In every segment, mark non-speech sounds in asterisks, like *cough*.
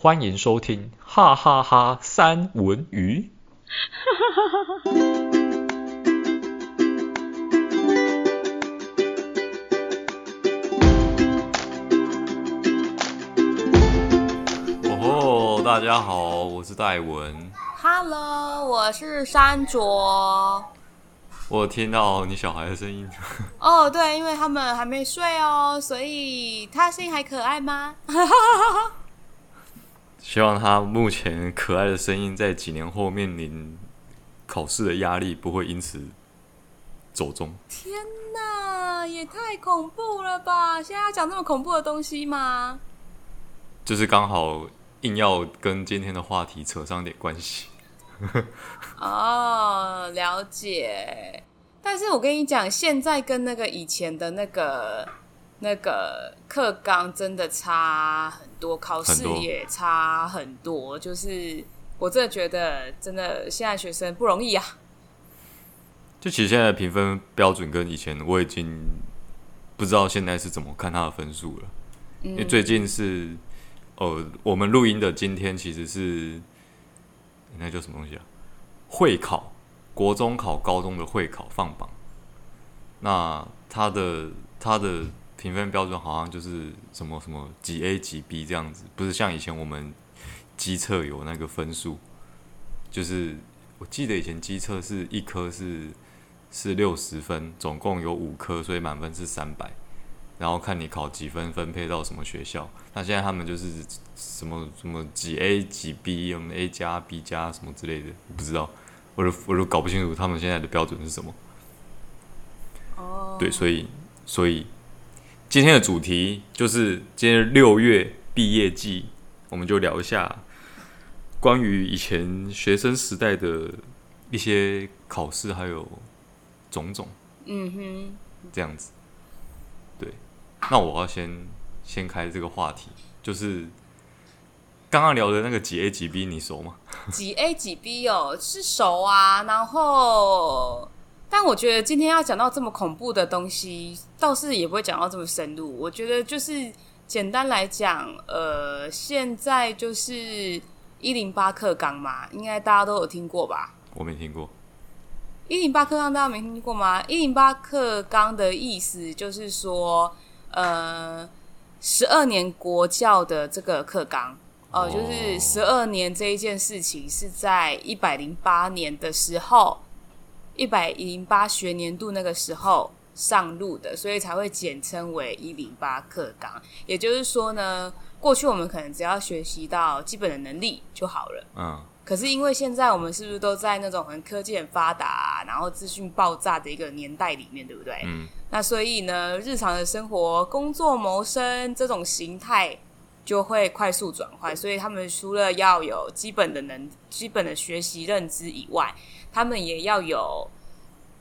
欢迎收听哈哈哈三文鱼。哦，大家好，我是戴文。Hello，我是山卓。我听到你小孩的声音。*laughs* 哦，对，因为他们还没睡哦，所以他声音还可爱吗？希望他目前可爱的声音，在几年后面临考试的压力，不会因此走中。天哪，也太恐怖了吧！现在要讲这么恐怖的东西吗？就是刚好硬要跟今天的话题扯上点关系。*laughs* 哦，了解。但是我跟你讲，现在跟那个以前的那个。那个课纲真的差很多，考试也差很多，很多。就是我真的觉得，真的现在学生不容易啊。就其实现在的评分标准跟以前我已经不知道现在是怎么看他的分数了。嗯。因为最近是呃，我们录音的今天其实是那叫什么东西啊？会考，国中考高中的会考放榜。那他的他的。评分标准好像就是什么什么几 A 几 B 这样子，不是像以前我们机测有那个分数，就是我记得以前机测是一科是是六十分，总共有五科，所以满分是三百，然后看你考几分分配到什么学校。那现在他们就是什么什么几 A 几 B，我们 A 加 B 加什么之类的，我不知道，我都我都搞不清楚他们现在的标准是什么。哦，对，所以所以。今天的主题就是今天六月毕业季，我们就聊一下关于以前学生时代的一些考试，还有种种。嗯哼，这样子。对，那我要先先开这个话题，就是刚刚聊的那个几 A 几 B，你熟吗？几 A 几 B 哦，是熟啊，然后。但我觉得今天要讲到这么恐怖的东西，倒是也不会讲到这么深入。我觉得就是简单来讲，呃，现在就是一零八课纲嘛，应该大家都有听过吧？我没听过。一零八课纲大家没听过吗？一零八课纲的意思就是说，呃，十二年国教的这个课纲，哦、呃，就是十二年这一件事情是在一百零八年的时候。一百零八学年度那个时候上路的，所以才会简称为一零八课纲。也就是说呢，过去我们可能只要学习到基本的能力就好了。嗯。可是因为现在我们是不是都在那种很科技很发达，然后资讯爆炸的一个年代里面，对不对？嗯。那所以呢，日常的生活、工作、谋生这种形态就会快速转换。所以他们除了要有基本的能、基本的学习认知以外，他们也要有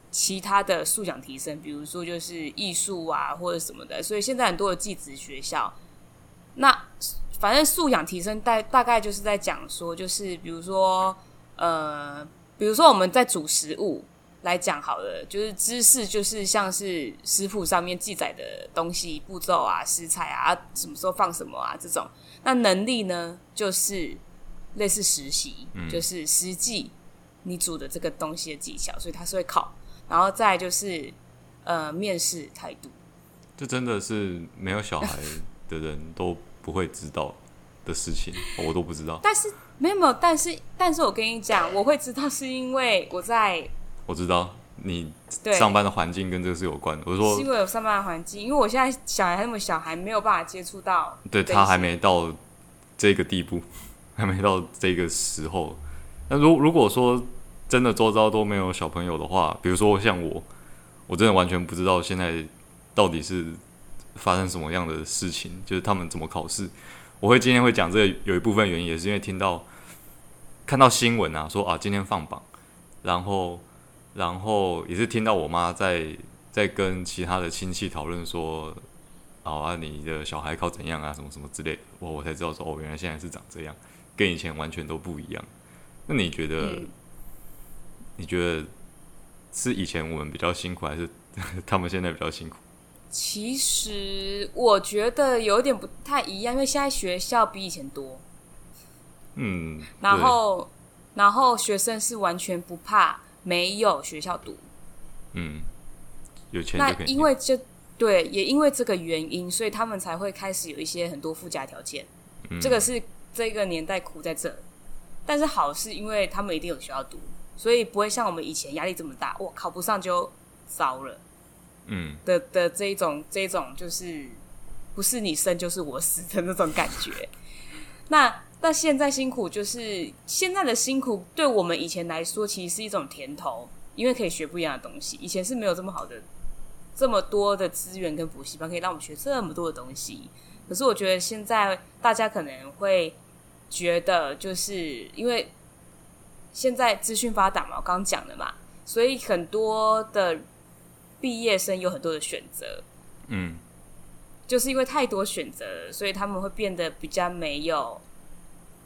其他的素养提升，比如说就是艺术啊或者什么的。所以现在很多的技职学校，那反正素养提升大大概就是在讲说，就是比如说呃，比如说我们在煮食物来讲好了，就是知识就是像是食谱上面记载的东西步骤啊、食材啊、什么时候放什么啊这种。那能力呢，就是类似实习，嗯、就是实际。你煮的这个东西的技巧，所以他是会考，然后再就是呃面试态度。这真的是没有小孩的人都不会知道的事情，我都不知道。但是没有没有，但是但是我跟你讲，我会知道是因为我在。我知道你上班的环境跟这个是有关的。我说是因为有上班的环境，因为我现在小孩那么小，还没有办法接触到。对，他还没到这个地步，*laughs* 还没到这个时候。那如如果说。真的周遭都没有小朋友的话，比如说像我，我真的完全不知道现在到底是发生什么样的事情，就是他们怎么考试。我会今天会讲这个，有一部分原因也是因为听到看到新闻啊，说啊今天放榜，然后然后也是听到我妈在在跟其他的亲戚讨论说，好啊你的小孩考怎样啊什么什么之类的，我我才知道说哦原来现在是长这样，跟以前完全都不一样。那你觉得？嗯你觉得是以前我们比较辛苦，还是 *laughs* 他们现在比较辛苦？其实我觉得有点不太一样，因为现在学校比以前多，嗯，然后然后学生是完全不怕没有学校读，嗯，有钱那因为就对，也因为这个原因，所以他们才会开始有一些很多附加条件。嗯，这个是这个年代苦在这，但是好是因为他们一定有学校读，所以不会像我们以前压力这么大，我，考不上就糟了。嗯的的这一种这一种就是不是你生就是我死的那种感觉。*laughs* 那那现在辛苦就是现在的辛苦，对我们以前来说其实是一种甜头，因为可以学不一样的东西。以前是没有这么好的这么多的资源跟补习班可以让我们学这么多的东西。可是我觉得现在大家可能会觉得，就是因为现在资讯发达嘛，我刚刚讲的嘛，所以很多的。毕业生有很多的选择，嗯，就是因为太多选择了，所以他们会变得比较没有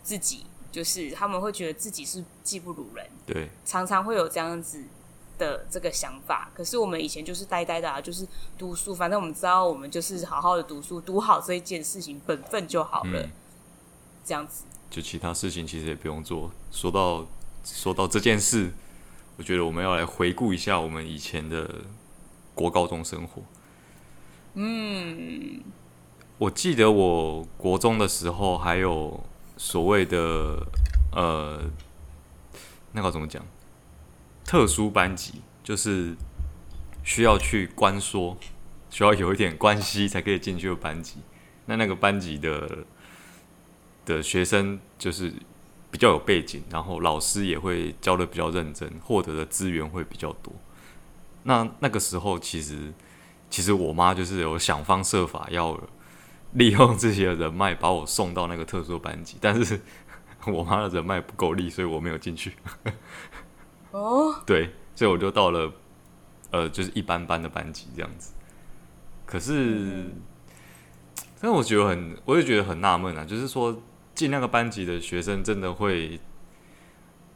自己，就是他们会觉得自己是技不如人，对，常常会有这样子的这个想法。可是我们以前就是呆呆的啊，就是读书，反正我们知道，我们就是好好的读书，读好这一件事情，本分就好了，嗯，这样子。就其他事情其实也不用做。说到说到这件事，我觉得我们要来回顾一下我们以前的。国高中生活，嗯，我记得我国中的时候还有所谓的呃，那个怎么讲？特殊班级就是需要去关说，需要有一点关系才可以进去的班级。那那个班级的的学生就是比较有背景，然后老师也会教的比较认真，获得的资源会比较多。那那个时候，其实其实我妈就是有想方设法要利用这些人脉把我送到那个特殊班级，但是 *laughs* 我妈的人脉不够力，所以我没有进去。哦，*laughs* 对，所以我就到了呃，就是一般般的班级这样子。可是，嗯、但我觉得很，我也觉得很纳闷啊，就是说进那个班级的学生真的会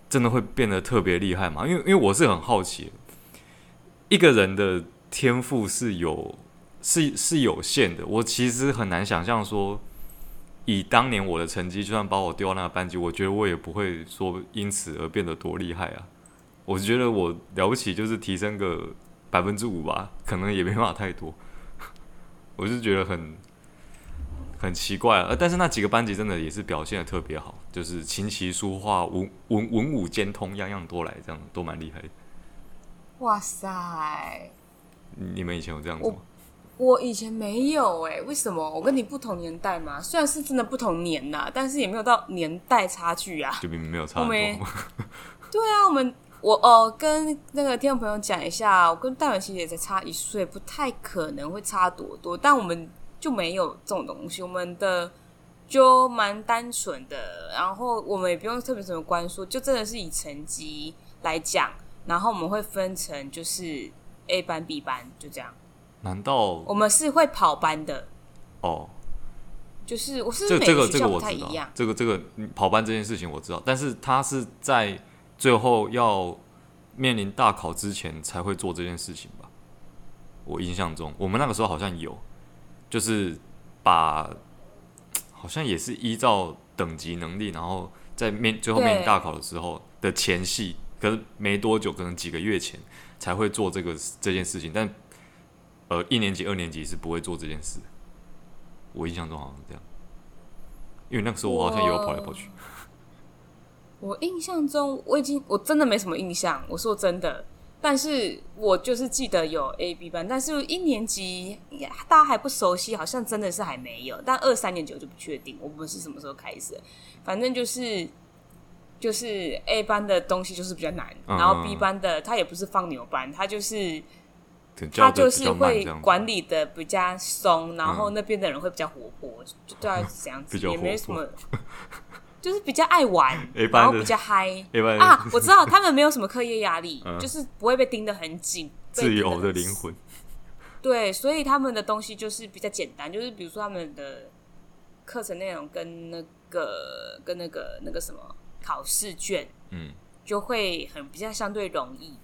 真的会变得特别厉害吗？因为因为我是很好奇。一个人的天赋是有是是有限的，我其实很难想象说，以当年我的成绩，就算把我丢到那个班级，我觉得我也不会说因此而变得多厉害啊。我觉得我了不起就是提升个百分之五吧，可能也没办法太多。*laughs* 我就觉得很很奇怪啊。但是那几个班级真的也是表现的特别好，就是琴棋书画文文文武兼通，样样多来，这样都蛮厉害的。哇塞！你们以前有这样子吗？我，我以前没有哎、欸，为什么？我跟你不同年代嘛，虽然是真的不同年呐，但是也没有到年代差距啊。就明明没有差多。*laughs* 对啊，我们我哦，跟那个听众朋友讲一下，我跟戴文琪也才差一岁，不太可能会差多多。但我们就没有这种东西，我们的就蛮单纯的，然后我们也不用特别什么关说，就真的是以成绩来讲。然后我们会分成就是 A 班、B 班，就这样。难道我们是会跑班的？哦，就是我是这个这个我太一样。这个这个跑班这件事情我知道，但是他是在最后要面临大考之前才会做这件事情吧？我印象中，我们那个时候好像有，就是把好像也是依照等级能力，然后在面最后面临大考的时候的前戏。可是没多久，可能几个月前才会做这个这件事情，但呃，一年级、二年级是不会做这件事。我印象中好像是这样，因为那个时候我好像也有跑来跑去。我印象中我已经我真的没什么印象，我说真的，但是我就是记得有 A、B 班，但是一年级大家还不熟悉，好像真的是还没有，但二三年级我就不确定，我们是什么时候开始，反正就是。就是 A 班的东西就是比较难，嗯、然后 B 班的他也不是放牛班，他就是他就是会管理的比较松，然后那边的人会比较活泼，嗯、就大概是这样子，*laughs* 也没什么，就是比较爱玩，*laughs* 然后比较嗨啊！我知道他们没有什么课业压力，*laughs* 嗯、就是不会被盯得很紧，自由的灵魂。*laughs* 对，所以他们的东西就是比较简单，就是比如说他们的课程内容跟那个跟那个那个什么。考试卷，嗯，就会很比较相对容易。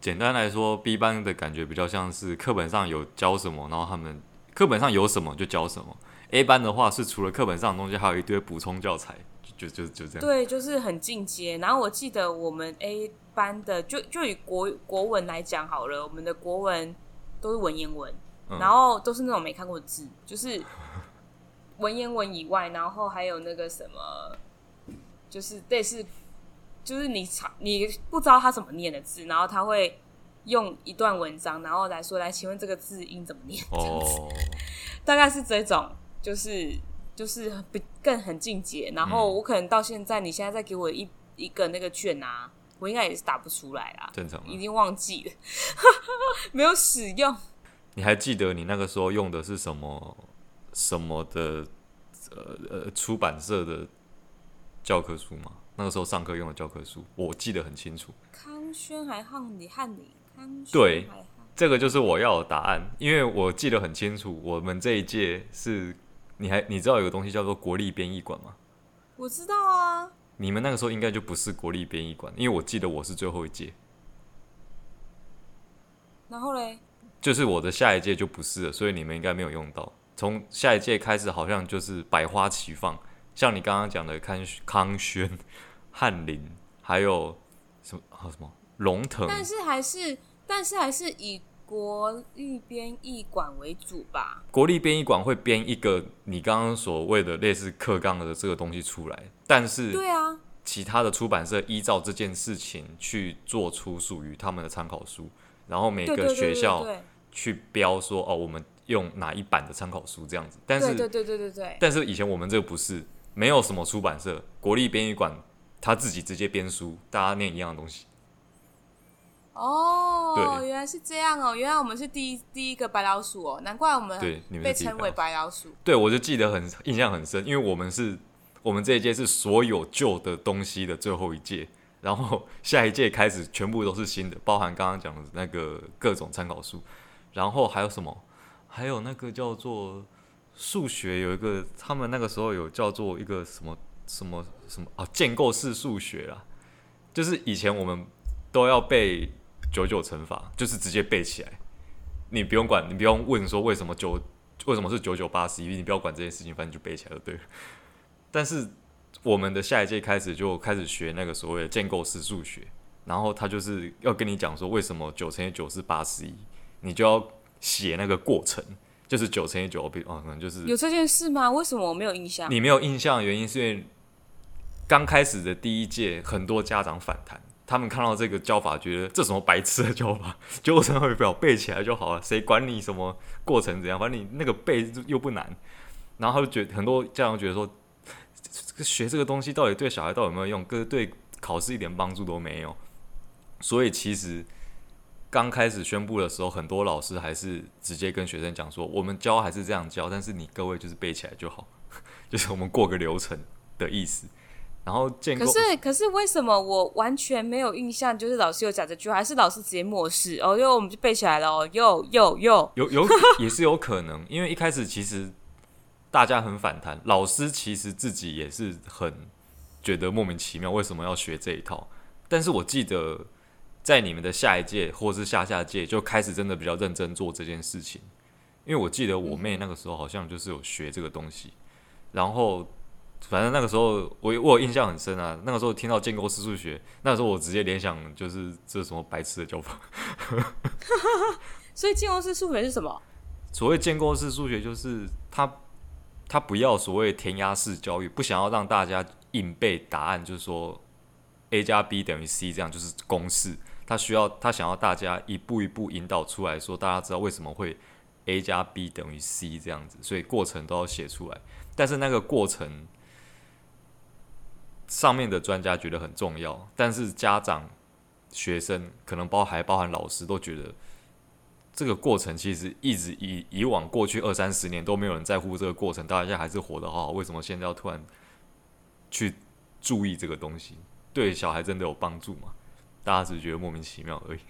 简单来说，B 班的感觉比较像是课本上有教什么，然后他们课本上有什么就教什么 A 班的话是除了课本上的东西，还有一堆补充教材，就就就，这样。对，就是很进阶。然后我记得我们 A 班的，就就以国国文来讲好了，我们的国文都是文言文，嗯、然后都是那种没看过的字，就是文言文以外，然后还有那个什么，就是类似，就是你你不知道他怎么念的字，然后他会。用一段文章，然后来说，来，请问这个字音怎么念？这样子，oh. *laughs* 大概是这种，就是就是比更很进阶。然后我可能到现在，嗯、你现在再给我一一个那个券啊，我应该也是打不出来啦。正常，已经忘记了，*laughs* 没有使用。你还记得你那个时候用的是什么什么的呃呃出版社的教科书吗？那个时候上课用的教科书，我记得很清楚。康轩还汉你汉礼。对，这个就是我要的答案，因为我记得很清楚，我们这一届是，你还你知道有个东西叫做国立编译馆吗？我知道啊。你们那个时候应该就不是国立编译馆，因为我记得我是最后一届。然后嘞？就是我的下一届就不是了，所以你们应该没有用到。从下一届开始，好像就是百花齐放，像你刚刚讲的康康轩、翰林，还有什么还有什么？龙腾，但是还是，但是还是以国立编译馆为主吧。国立编译馆会编一个你刚刚所谓的类似课纲的这个东西出来，但是对啊，其他的出版社依照这件事情去做出属于他们的参考书，然后每个学校去标说哦，我们用哪一版的参考书这样子。但是对对对对对，但是以前我们这个不是，没有什么出版社，国立编译馆他自己直接编书，大家念一样的东西。哦，对原来是这样哦！原来我们是第一第一个白老鼠哦，难怪我们被称为白老鼠。对，我就记得很印象很深，因为我们是我们这一届是所有旧的东西的最后一届，然后下一届开始全部都是新的，包含刚刚讲的那个各种参考书，然后还有什么？还有那个叫做数学，有一个他们那个时候有叫做一个什么什么什么啊，建构式数学啦，就是以前我们都要背。九九乘法就是直接背起来，你不用管，你不用问说为什么九为什么是九九八十一，你不要管这件事情，反正就背起来就对了。但是我们的下一届开始就开始学那个所谓的建构式数学，然后他就是要跟你讲说为什么九乘以九是八十一，你就要写那个过程，就是九乘以九，比哦可能就是有这件事吗？为什么我没有印象？你没有印象的原因是因为刚开始的第一届很多家长反弹。他们看到这个教法，觉得这什么白痴的教法，九乘法表背起来就好了，谁管你什么过程怎样？反正你那个背又不难。然后他就觉得很多家长觉得说，学这个东西到底对小孩到底有没有用？跟对考试一点帮助都没有。所以其实刚开始宣布的时候，很多老师还是直接跟学生讲说，我们教还是这样教，但是你各位就是背起来就好，*laughs* 就是我们过个流程的意思。然后建构，可是可是为什么我完全没有印象？就是老师有讲这句话，还是老师直接漠视？哦，哟，我们就背起来了哦，哟哟哟，有有 *laughs* 也是有可能，因为一开始其实大家很反弹，老师其实自己也是很觉得莫名其妙，为什么要学这一套？但是我记得在你们的下一届或是下下届就开始真的比较认真做这件事情，因为我记得我妹那个时候好像就是有学这个东西，然后。反正那个时候我我有印象很深啊，那个时候听到建构式数学，那个时候我直接联想就是这是什么白痴的教法。*laughs* 所以建构式数学是什么？所谓建构式数学就是他他不要所谓填鸭式教育，不想要让大家硬背答案，就是说 a 加 b 等于 c 这样就是公式。他需要他想要大家一步一步引导出来说，大家知道为什么会 a 加 b 等于 c 这样子，所以过程都要写出来。但是那个过程。上面的专家觉得很重要，但是家长、学生可能包还包含老师都觉得这个过程其实一直以以往过去二三十年都没有人在乎这个过程，大家还是活得好好，为什么现在要突然去注意这个东西？对小孩真的有帮助吗？大家只是觉得莫名其妙而已。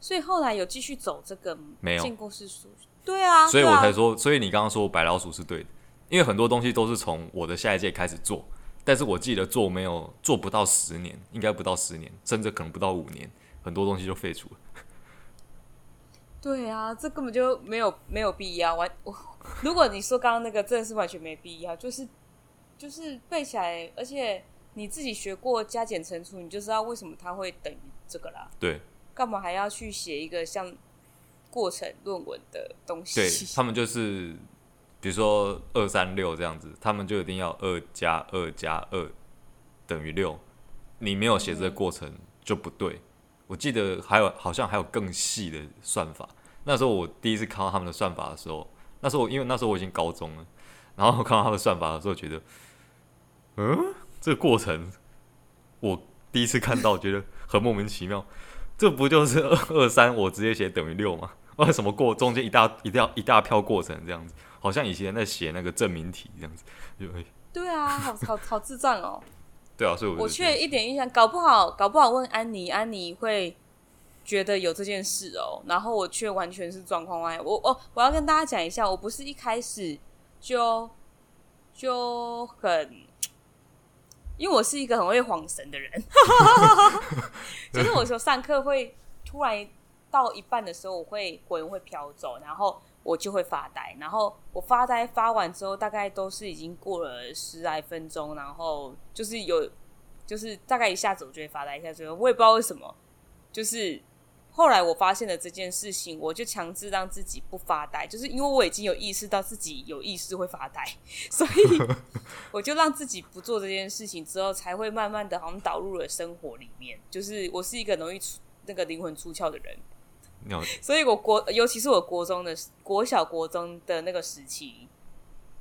所以后来有继续走这个没有？见故事书对啊，所以我才说，所以你刚刚说白老鼠是对的，因为很多东西都是从我的下一届开始做。但是我记得做没有做不到十年，应该不到十年，甚至可能不到五年，很多东西就废除了。*laughs* 对啊，这根本就没有没有必要。完，我如果你说刚刚那个真的是完全没必要，就是就是背起来，而且你自己学过加减乘除，你就知道为什么它会等于这个啦。对，干嘛还要去写一个像过程论文的东西？对，他们就是，比如说二三六这样子，他们就一定要二加二加二等于六，你没有写这个过程就不对。我记得还有好像还有更细的算法。那时候我第一次看到他们的算法的时候，那时候因为那时候我已经高中了，然后看到他们算法的时候，觉得，嗯，这个过程我第一次看到，觉得很莫名其妙。这不就是二二三我直接写等于六吗？为什么过中间一大一定要一大票过程这样子？好像以前在写那个证明题这样子。就对啊，好好好智障哦。*laughs* 对啊，所以我我却一点印象，搞不好搞不好问安妮，安妮会觉得有这件事哦，然后我却完全是状况外。我哦我要跟大家讲一下，我不是一开始就就很，因为我是一个很会晃神的人，*laughs* 就是我说上课会突然到一半的时候，我会魂会飘走，然后。我就会发呆，然后我发呆发完之后，大概都是已经过了十来分钟，然后就是有，就是大概一下子我就会发呆一下子，我也不知道为什么，就是后来我发现了这件事情，我就强制让自己不发呆，就是因为我已经有意识到自己有意识会发呆，所以 *laughs* 我就让自己不做这件事情，之后才会慢慢的好像导入了生活里面，就是我是一个容易出那个灵魂出窍的人。所以，我国尤其是我国中的国小国中的那个时期，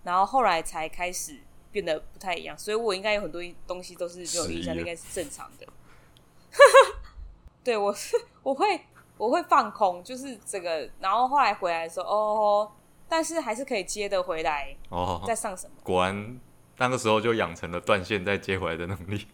然后后来才开始变得不太一样。所以我应该有很多东西都是没有印象，应该是正常的。*laughs* 对，我是我会我会放空，就是这个。然后后来回来的时候，哦，但是还是可以接得回来。哦，在上什么？果然那个时候就养成了断线再接回来的能力。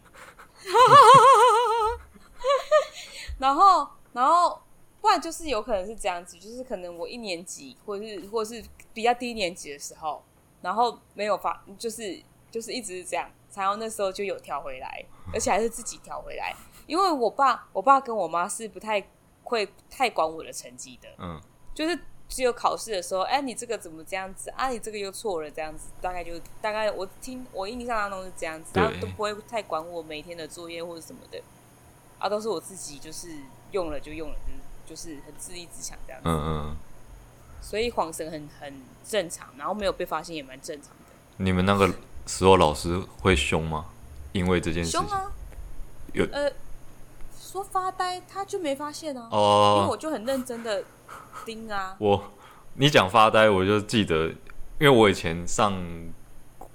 *laughs* 然后，然后。不然就是有可能是这样子，就是可能我一年级或者是或是比较低年级的时候，然后没有发，就是就是一直是这样，然后那时候就有调回来，而且还是自己调回来，因为我爸我爸跟我妈是不太会太管我的成绩的，嗯，就是只有考试的时候，哎，你这个怎么这样子？啊？你这个又错了，这样子，大概就大概我听我印象当中是这样子，然后都不会太管我每天的作业或者什么的，啊，都是我自己就是用了就用了，就是。就是很自立自强这样子，嗯嗯，所以晃神很很正常，然后没有被发现也蛮正常的。你们那个时候老师会凶吗？因为这件事情，凶啊，有呃，说发呆他就没发现啊，哦，因为我就很认真的盯啊。我你讲发呆，我就记得，因为我以前上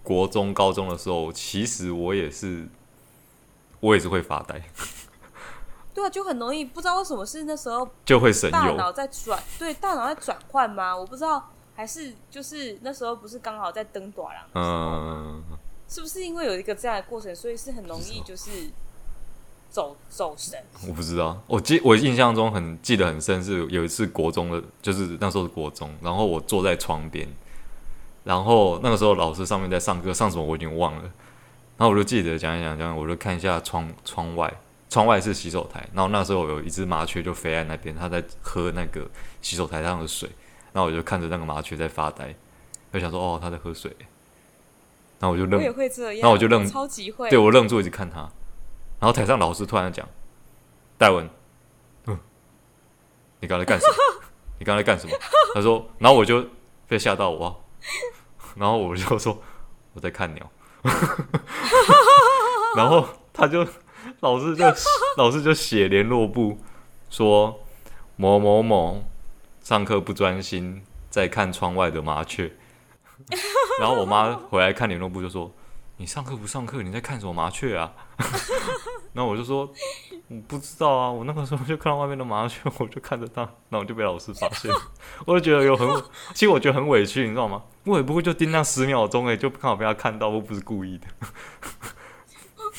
国中、高中的时候，其实我也是，我也是会发呆。对啊，就很容易不知道为什么是那时候就会神大脑在转，对，大脑在转换吗？我不知道，还是就是那时候不是刚好在登短廊，嗯，是不是因为有一个这样的过程，所以是很容易就是走走神？我不知道，我记我印象中很记得很深，是有一次国中的，就是那时候是国中，然后我坐在窗边，然后那个时候老师上面在上课，上什么我已经忘了，然后我就记得讲一讲讲，我就看一下窗窗外。窗外是洗手台，然后那时候有一只麻雀就飞在那边，它在喝那个洗手台上的水，然后我就看着那个麻雀在发呆，就想说哦，它在喝水，然后我就愣，我也会这样，然后我就愣，超级会，对我愣住一直看它，然后台上老师突然讲，戴文，嗯，你刚才干什么？你刚才干什么？他说，然后我就被吓到我，然后我就说我在看鸟，然后他就。老师就 *laughs* 老师就写联络簿，说某某某上课不专心，在看窗外的麻雀。*laughs* 然后我妈回来看联络簿，就说：“你上课不上课，你在看什么麻雀啊？” *laughs* 然后我就说：“我不知道啊，我那个时候就看到外面的麻雀，我就看着它，然后我就被老师发现。我就觉得有很，其实我觉得很委屈，你知道吗？我也不过就盯那十秒钟，哎，就刚好被他看到，我不是故意的。”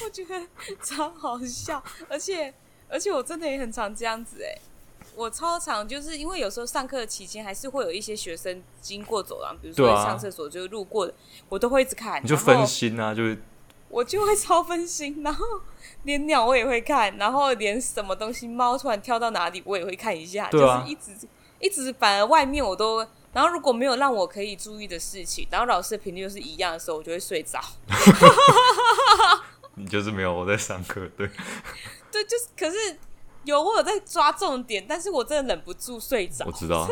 我觉得 *laughs* 超好笑，而且而且我真的也很常这样子哎，我超常就是因为有时候上课期间还是会有一些学生经过走廊，比如说上厕所就路过的，我都会一直看，你就分心啊，就是我就会超分心，然后 *laughs* 连鸟我也会看，然后连什么东西猫突然跳到哪里我也会看一下，就是一直一直反而外面我都，然后如果没有让我可以注意的事情，然后老师的频率又是一样的时候，我就会睡着。*laughs* 你就是没有我在上课，对，*laughs* 对，就是可是有我有在抓重点，但是我真的忍不住睡着。我知道，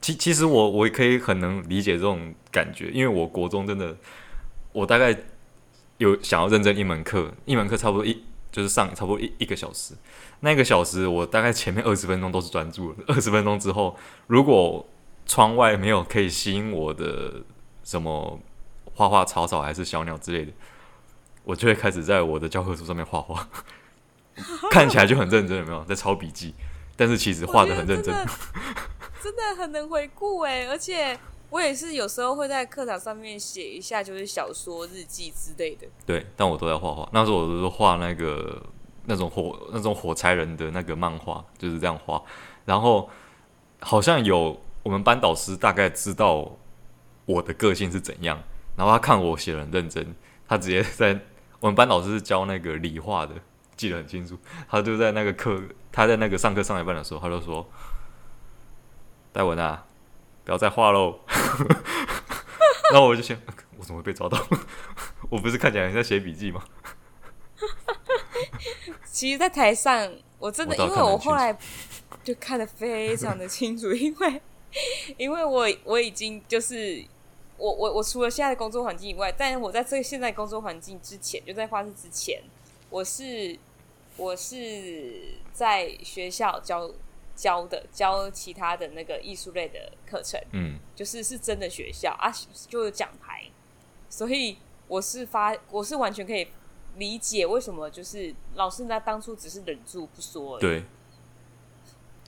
其其实我我也可以很能理解这种感觉，因为我国中真的，我大概有想要认真一门课，一门课差不多一就是上差不多一一个小时，那个小时我大概前面二十分钟都是专注的，二十分钟之后，如果窗外没有可以吸引我的什么花花草草还是小鸟之类的。我就会开始在我的教科书上面画画，*laughs* 看起来就很认真，有没有在抄笔记？但是其实画的很认真，真的，真的很能回顾哎！而且我也是有时候会在课堂上面写一下，就是小说、日记之类的。对，但我都在画画。那时候我都是画那个那种火那种火柴人的那个漫画，就是这样画。然后好像有我们班导师大概知道我的个性是怎样，然后他看我写的很认真，他直接在。我们班老师是教那个理化的，记得很清楚。他就在那个课，他在那个上课上一半的时候，他就说：“戴文啊，不要再画喽。*laughs* ”然后我就想，我怎么会被抓到？我不是看起来在写笔记吗？*laughs* 其实，在台上我真的，因为我后来就看得非常的清楚，因为因为我我已经就是。我我我除了现在的工作环境以外，但是我在这个现在工作环境之前，就在画室之前，我是我是在学校教教的，教其他的那个艺术类的课程，嗯，就是是真的学校啊，就有讲台，所以我是发，我是完全可以理解为什么就是老师在当初只是忍住不说而已，对，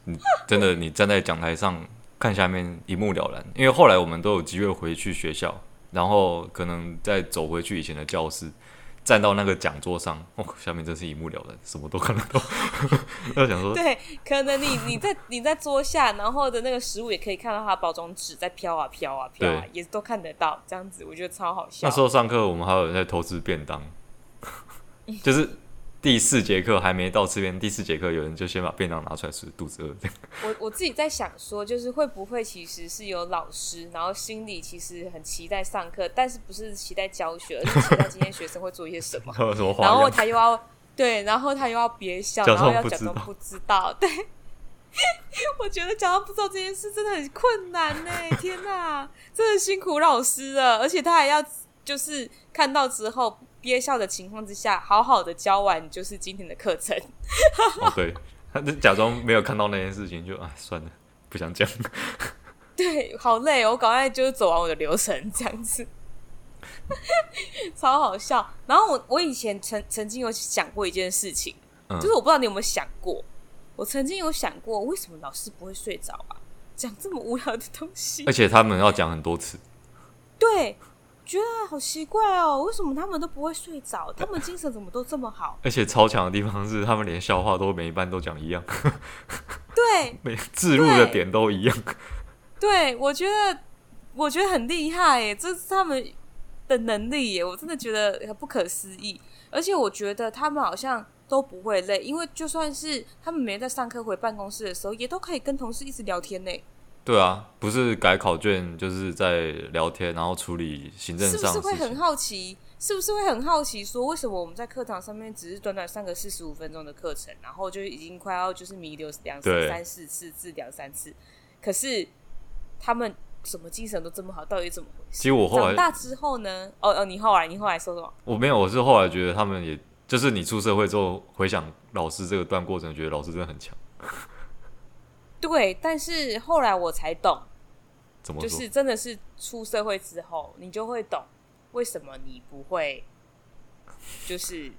你，真的，你站在讲台上。看下面一目了然，因为后来我们都有机会回去学校，然后可能再走回去以前的教室，站到那个讲桌上，哦，下面真是一目了然，什么都看得到。*laughs* 要想说，对，可能你你在你在桌下，然后的那个食物也可以看到它包装纸在飘啊飘啊飘啊，对也都看得到，这样子我觉得超好笑。那时候上课我们还有人在偷吃便当，*laughs* 就是。第四节课还没到这边，第四节课有人就先把便当拿出来吃，肚子饿。我我自己在想说，就是会不会其实是有老师，然后心里其实很期待上课，但是不是期待教学，而是期待今天学生会做一些什么。*laughs* 然后他又要对，然后他又要憋笑，然后要假装不知道。对，*laughs* 我觉得假装不知道这件事真的很困难呢。天哪，真的辛苦老师了，而且他还要就是看到之后。憋笑的情况之下，好好的教完就是今天的课程。*laughs* 哦，对，他就假装没有看到那件事情，就啊，算了，*laughs* 不想讲。*laughs* 对，好累哦，我赶快就是走完我的流程这样子，超好笑。然后我我以前曾曾经有想过一件事情，嗯、就是我不知道你有没有想过，我曾经有想过，为什么老师不会睡着啊？讲这么无聊的东西，而且他们要讲很多次。对。觉得好奇怪哦，为什么他们都不会睡着？他们精神怎么都这么好？*laughs* 而且超强的地方是，他们连笑话都每一班都讲一样。对，*laughs* 每置入的点都一样。对，对，我觉得我觉得很厉害耶，这是他们的能力耶，我真的觉得很不可思议。而且我觉得他们好像都不会累，因为就算是他们每天在上课回办公室的时候，也都可以跟同事一直聊天呢。对啊，不是改考卷，就是在聊天，然后处理行政上。是不是会很好奇？是不是会很好奇？说为什么我们在课堂上面只是短短上个四十五分钟的课程，然后就已经快要就是弥留两三三四次至两三次，可是他们什么精神都这么好，到底怎么回事？其实我后来长大之后呢？哦哦，你后来你后来说什么？我没有，我是后来觉得他们也就是你出社会之后回想老师这个段过程，觉得老师真的很强。对，但是后来我才懂，怎么就是真的是出社会之后，你就会懂为什么你不会，就是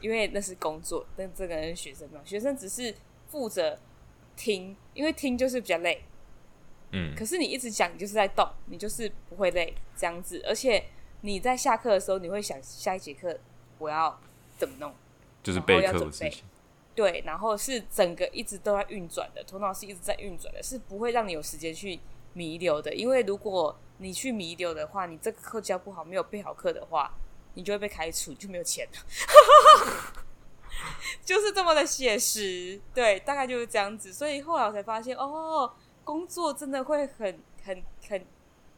因为那是工作，但这个人学生嘛，学生只是负责听，因为听就是比较累，嗯，可是你一直讲，你就是在动，你就是不会累这样子，而且你在下课的时候，你会想下一节课我要怎么弄，就是备课的事情。对，然后是整个一直都在运转的，头脑是一直在运转的，是不会让你有时间去弥留的。因为如果你去弥留的话，你这个课教不好，没有备好课的话，你就会被开除，就没有钱了。*laughs* 就是这么的写实，对，大概就是这样子。所以后来我才发现，哦，工作真的会很很很，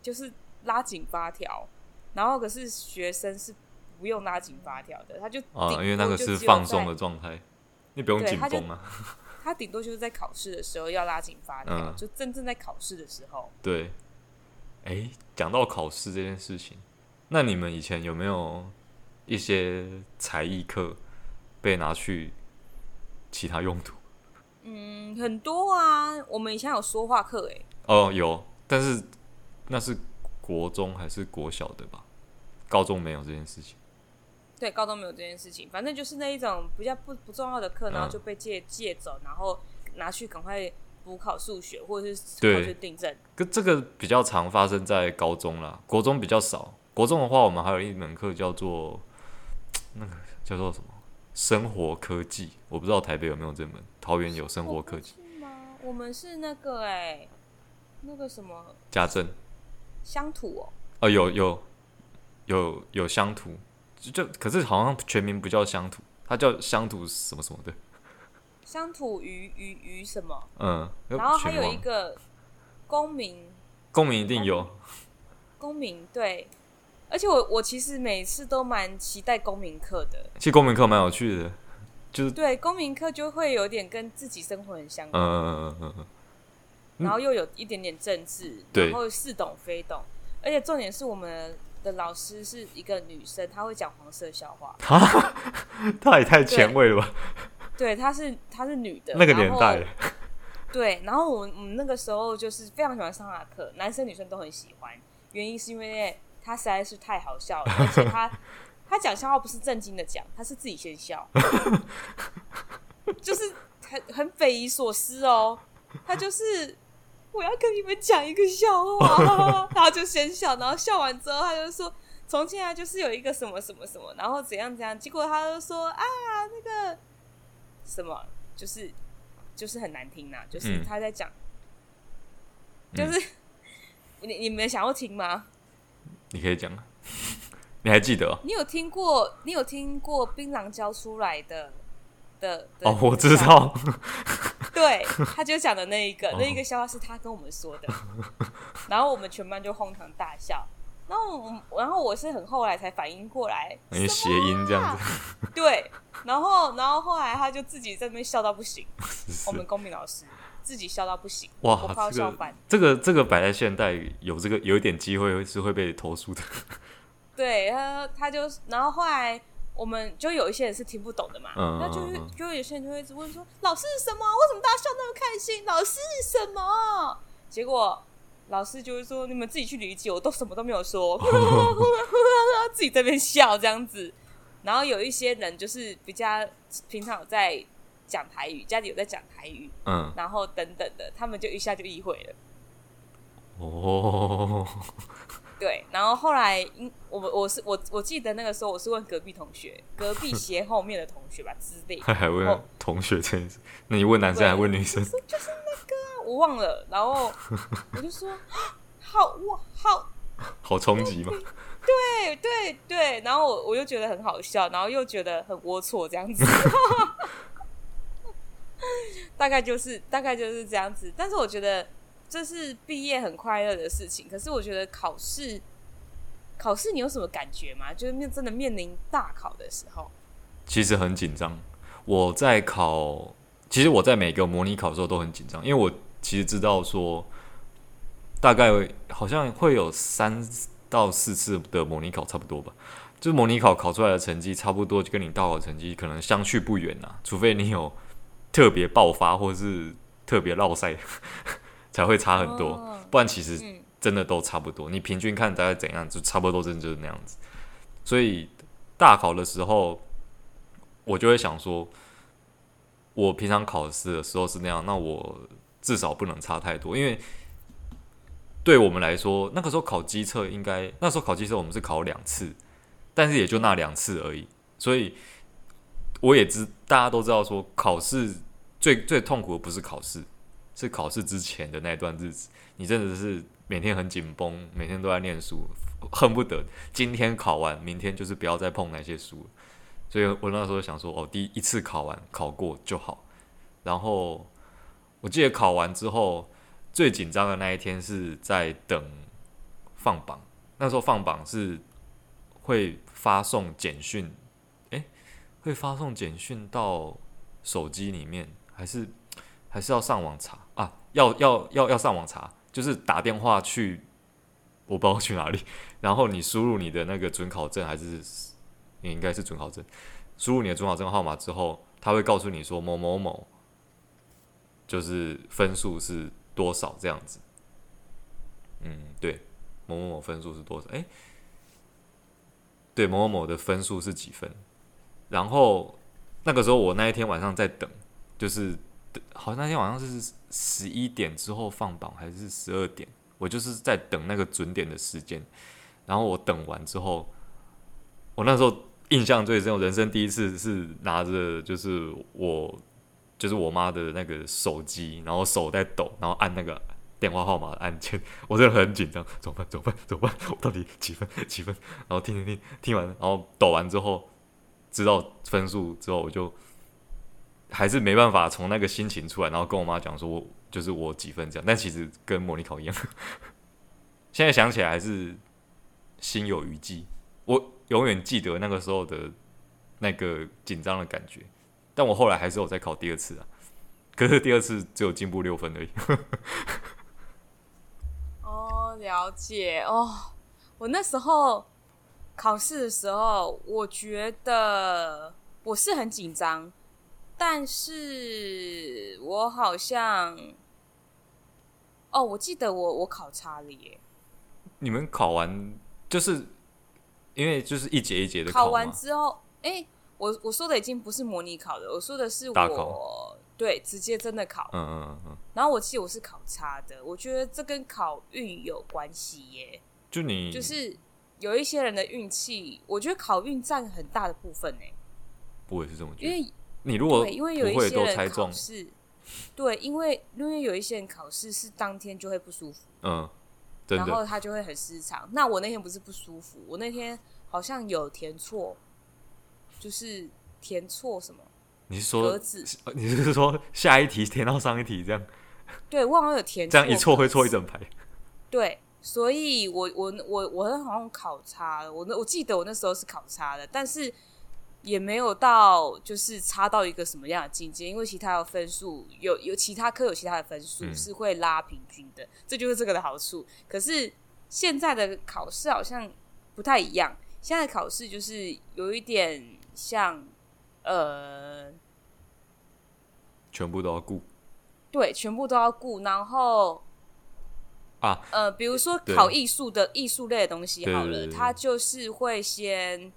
就是拉紧发条，然后可是学生是不用拉紧发条的，他就啊，因为那个是放松的状态，你不用紧绷啊。他顶多就是在考试的时候要拉紧发条，嗯，就真正在考试的时候。对，哎、欸，讲到考试这件事情，那你们以前有没有一些才艺课被拿去其他用途？嗯，很多啊。我们以前有说话课，哎。哦，有，但是那是国中还是国小的吧？高中没有这件事情。对，高中没有这件事情，反正就是那一种比较不不重要的课，然后就被借借走，然后拿去赶快补考数学或者是考去订正。跟这个比较常发生在高中啦，国中比较少。国中的话，我们还有一门课叫做那个叫做什么生活科技，我不知道台北有没有这门，桃园有生活科技吗？我们是那个哎、欸，那个什么家政乡土哦，哦有有有有乡土。就可是好像全名不叫乡土，它叫乡土什么什么的，乡土鱼鱼鱼什么？嗯，然后还有一个公民，公民一定有，公民对，而且我我其实每次都蛮期待公民课的，其实公民课蛮有趣的，就是对公民课就会有点跟自己生活很相关，嗯嗯嗯嗯嗯，然后又有一点点政治，然后似懂非懂，而且重点是我们。的老师是一个女生，她会讲黄色笑话。她 *laughs* 她也太前卫了吧？*laughs* 对，她是她是女的，那个年代。*laughs* 对，然后我们我们那个时候就是非常喜欢上她的课，男生女生都很喜欢。原因是因为她实在是太好笑了，而且她她讲笑话不是正经的讲，她是自己先笑，就是很很匪夷所思哦。她就是。我要跟你们讲一个笑话，*laughs* 然后就先笑，然后笑完之后，他就说：“从前啊，就是有一个什么什么什么，然后怎样怎样。”结果他就说：“啊，那个什么，就是就是很难听呐、啊，就是他在讲，嗯、就是、嗯、你你们想要听吗？你可以讲啊，*laughs* 你还记得、哦？你有听过？你有听过槟榔胶出来的？”的，的哦，我知道，对，他就讲的那一个，那一个笑话是他跟我们说的，然后我们全班就哄堂大笑，然后，然后我是很后来才反应过来，因为谐音这样子，对，然后，然后后来他就自己在那边笑到不行，我们公民老师自己笑到不行，哇，我靠笑翻，这个这个摆在现代有这个有一点机会是会被投诉的，对他，他就然后后来。我们就有一些人是听不懂的嘛，那、嗯、就是就有些人就会一直问说：“老师是什么？为什么大家笑那么开心？老师是什么？”结果老师就会说：“你们自己去理解，我都什么都没有说，*laughs* *laughs* 自己在那边笑这样子。”然后有一些人就是比较平常有在讲台语，家里有在讲台语，嗯，然后等等的，他们就一下就意会了。哦。对，然后后来，因我我是我我记得那个时候，我是问隔壁同学，隔壁斜后面的同学吧之类。还 *laughs* 还问同学这样子？那你问男生还问女生？就是那个、啊，我忘了。然后我就说，好哇，好，*laughs* 好冲击嘛。*laughs* 对对对，然后我我又觉得很好笑，然后又觉得很龌龊，这样子。大概就是大概就是这样子，但是我觉得。这是毕业很快乐的事情，可是我觉得考试，考试你有什么感觉吗？就是面真的面临大考的时候，其实很紧张。我在考，其实我在每个模拟考的时候都很紧张，因为我其实知道说，大概好像会有三到四次的模拟考差不多吧。就是模拟考考出来的成绩差不多，就跟你大考成绩可能相去不远呐，除非你有特别爆发或是特别落赛。才会差很多，不然其实真的都差不多。你平均看大概怎样，就差不多，真的就是那样子。所以大考的时候，我就会想说，我平常考试的时候是那样，那我至少不能差太多。因为对我们来说，那个时候考机测应该，那时候考机测我们是考两次，但是也就那两次而已。所以我也知，大家都知道说，考试最最痛苦的不是考试。是考试之前的那段日子，你真的是每天很紧绷，每天都在念书，恨不得今天考完，明天就是不要再碰那些书。所以我那时候想说，哦，第一次考完考过就好。然后我记得考完之后，最紧张的那一天是在等放榜，那时候放榜是会发送简讯，诶，会发送简讯到手机里面，还是还是要上网查啊？要要要要上网查，就是打电话去，我不知道去哪里，然后你输入你的那个准考证，还是你应该是准考证，输入你的准考证号码之后，他会告诉你说某某某，就是分数是。多少这样子？嗯，对，某某某分数是多少？诶，对，某某某的分数是几分？然后那个时候我那一天晚上在等，就是好像那天晚上是十一点之后放榜还是十二点？我就是在等那个准点的时间。然后我等完之后，我那时候印象最深，我人生第一次是拿着就是我。就是我妈的那个手机，然后手在抖，然后按那个电话号码的按键，*laughs* 我真的很紧张，怎么办？怎么办？怎么办？我到底几分？*laughs* 几分？然后听听听，听完，然后抖完之后，知道分数之后，我就还是没办法从那个心情出来，然后跟我妈讲说我，就是我几分这样。但其实跟模拟考一样，*laughs* 现在想起来还是心有余悸。我永远记得那个时候的那个紧张的感觉。但我后来还是有再考第二次啊，可是第二次只有进步六分而已。*laughs* 哦，了解哦。我那时候考试的时候，我觉得我是很紧张，但是我好像，哦，我记得我我考差了耶。你们考完就是因为就是一节一节的考，考完之后，哎、欸。我我说的已经不是模拟考了，我说的是我对直接真的考。嗯嗯嗯。然后我记得我是考差的，我觉得这跟考运有关系耶。就你就是有一些人的运气，我觉得考运占很大的部分呢。不会是这么觉得？因为你如果因为有一些人考试，对，因为因为有一些人考试是当天就会不舒服，嗯，然后他就会很失常。那我那天不是不舒服，我那天好像有填错。就是填错什么？你是说格子？你是说下一题填到上一题这样？对，我好像有填，*laughs* 这样一错会错一整排。对，所以我我我我好像考差了。我我记得我那时候是考差的，但是也没有到就是差到一个什么样的境界，因为其他的分数有有其他科有其他的分数是会拉平均的，嗯，这就是这个的好处。可是现在的考试好像不太一样，现在的考试就是有一点。像，呃，全部都要顾，对，全部都要顾。然后啊，呃，比如说考艺术的艺术类的东西好了，他就是会先，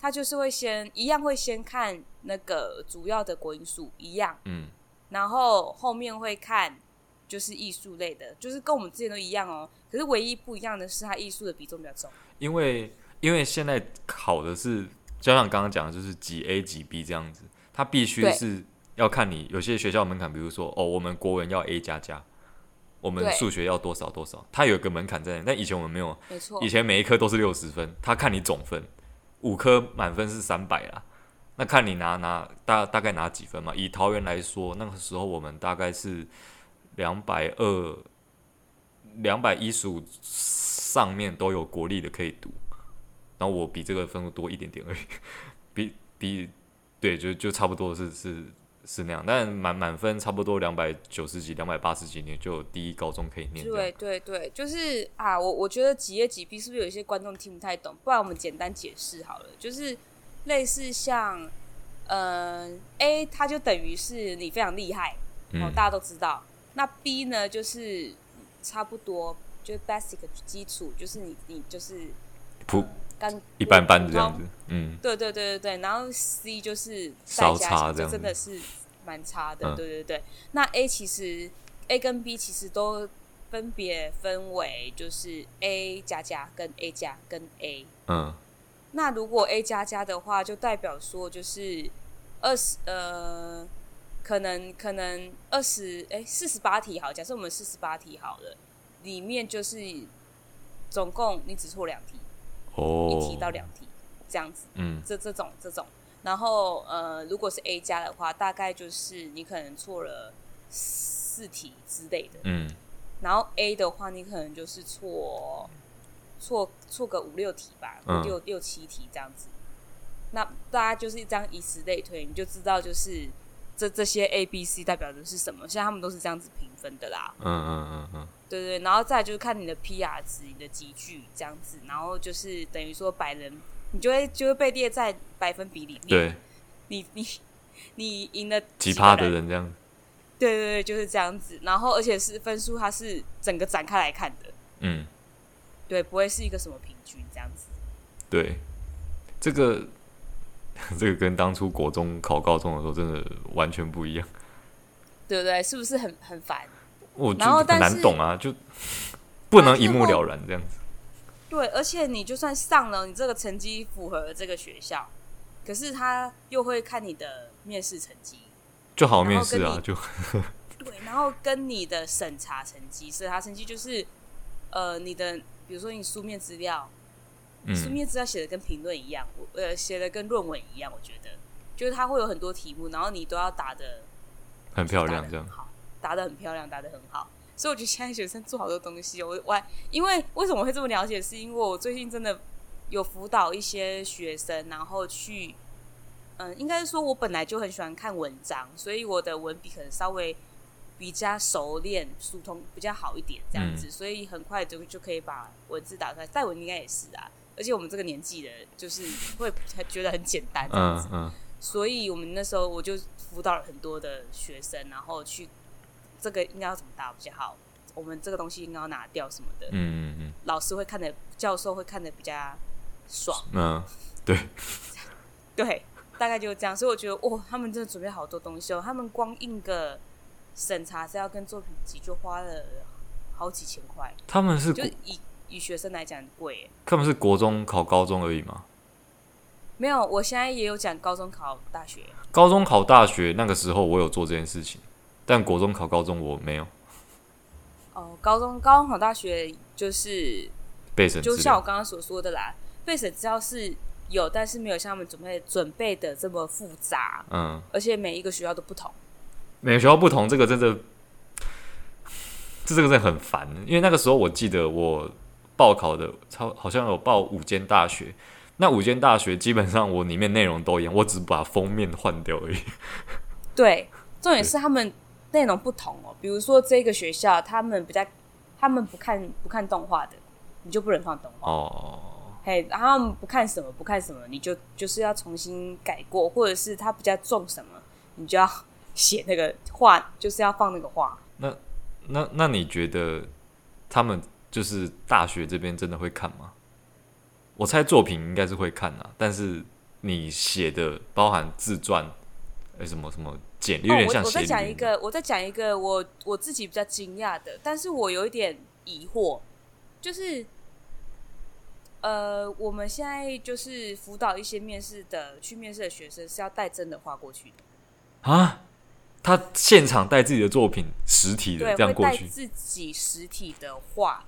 他就是会先一样会先看那个主要的国英数一样，嗯，然后后面会看就是艺术类的，就是跟我们之前都一样哦。可是唯一不一样的是，他艺术的比重比较重，因为因为现在考的是。就像刚刚讲的，就是几 A 几 B 这样子，他必须是要看你有些学校门槛，比如说哦，我们国文要 A 加加，我们数学要多少多少，它有一个门槛在那。但以前我们没有，没错，以前每一科都是六十分，他看你总分，五科满分是三百啦，那看你拿拿大大概拿几分嘛。以桃园来说，那个时候我们大概是两百二、两百一十五上面都有国立的可以读。然后我比这个分数多一点点而已，*laughs* 比比对，就就差不多是是是那样，但满满分差不多两百九十几、两百八十几年就有第一高中可以念。对对对，就是啊，我我觉得几 A 几 B 是不是有一些观众听不太懂？不然我们简单解释好了，就是类似像嗯、呃、A，它就等于是你非常厉害，哦、嗯，大家都知道。那 B 呢，就是差不多，就是 basic 基础，就是你你就是普。一般般的这样子，嗯，对对对对对，然后 C 就是稍差这样，真的是蛮差的，对对对。那 A 其实 A 跟 B 其实都分别分为就是 A 加加跟 A 加跟 A，嗯，那如果 A 加加的话，就代表说就是二十呃，可能可能二十哎四十八题好，假设我们四十八题好了，里面就是总共你只错两题。Oh, 一题到两题这样子，嗯，这这种这种，然后呃，如果是 A 加的话，大概就是你可能错了四题之类的，嗯，然后 A 的话，你可能就是错错错个五六题吧，五六、嗯、六七题这样子。那大家就是这样以此类推，你就知道就是这这些 A、B、C 代表的是什么。现在他们都是这样子评分的啦。嗯嗯嗯嗯。对对，然后再就是看你的 PR 值、你的集聚这样子，然后就是等于说百人，你就会就会被列在百分比里面。对。你你你赢了奇葩的人这样。对对对，就是这样子。然后而且是分数，它是整个展开来看的。嗯。对，不会是一个什么平均这样子。对，这个。*laughs* 这个跟当初国中考高中的时候真的完全不一样，对不对？是不是很很烦？我然后很难懂啊，就 *laughs* 不能一目了然这样子。对，而且你就算上了，你这个成绩符合这个学校，可是他又会看你的面试成绩，就好面试啊，就对，然后跟你的审查成绩，审查成绩就是呃，你的比如说你书面资料。书面资料写的跟评论一样，呃，写的跟论文一样。我觉得，就是它会有很多题目，然后你都要答的很漂亮，这样好，答的很漂亮，答的很好。所以我觉得现在学生做好多东西，我我因为为什么会这么了解，是因为我最近真的有辅导一些学生，然后去，嗯，应该是说我本来就很喜欢看文章，所以我的文笔可能稍微比较熟练、疏通比较好一点，这样子，嗯、所以很快就就可以把文字打出来。戴文应该也是啊。而且我们这个年纪的，就是会觉得很简单这样子，嗯嗯、所以我们那时候我就辅导了很多的学生，然后去这个应该要怎么打比较好，我们这个东西应该要拿掉什么的，嗯嗯嗯，老师会看的，教授会看的比较爽，嗯，对，*laughs* 对，大概就是这样，所以我觉得哇，他们真的准备好多东西哦，他们光印个审查是要跟作品集就花了好几千块，他们是就以。以学生来讲很贵，他们是国中考高中而已吗？没有，我现在也有讲高中考大学。高中考大学那个时候，我有做这件事情，但国中考高中我没有。哦，高中高中考大学就是备审，就像我刚刚所说的啦，备审资料是有，但是没有像他们准备准备的这么复杂。嗯，而且每一个学校都不同，每个学校不同，这个真的，这这个真的很烦，因为那个时候我记得我。报考的超好像有报五间大学，那五间大学基本上我里面内容都一样，我只把封面换掉而已。*laughs* 对，重点是他们内容不同哦。比如说这个学校，他们比较，他们不看不看动画的，你就不能放动画哦。嘿，然后他们不看什么不看什么，你就就是要重新改过，或者是他比较重什么，你就要写那个画，就是要放那个画。那那那你觉得他们？就是大学这边真的会看吗？我猜作品应该是会看啊，但是你写的包含自传，哎，什么什么简历，有点像、哦。我再讲一个，我再讲一个，我我自己比较惊讶的，但是我有一点疑惑，就是，呃，我们现在就是辅导一些面试的去面试的学生是要带真的画过去的啊？他现场带自己的作品实体的这样过去，自己实体的画。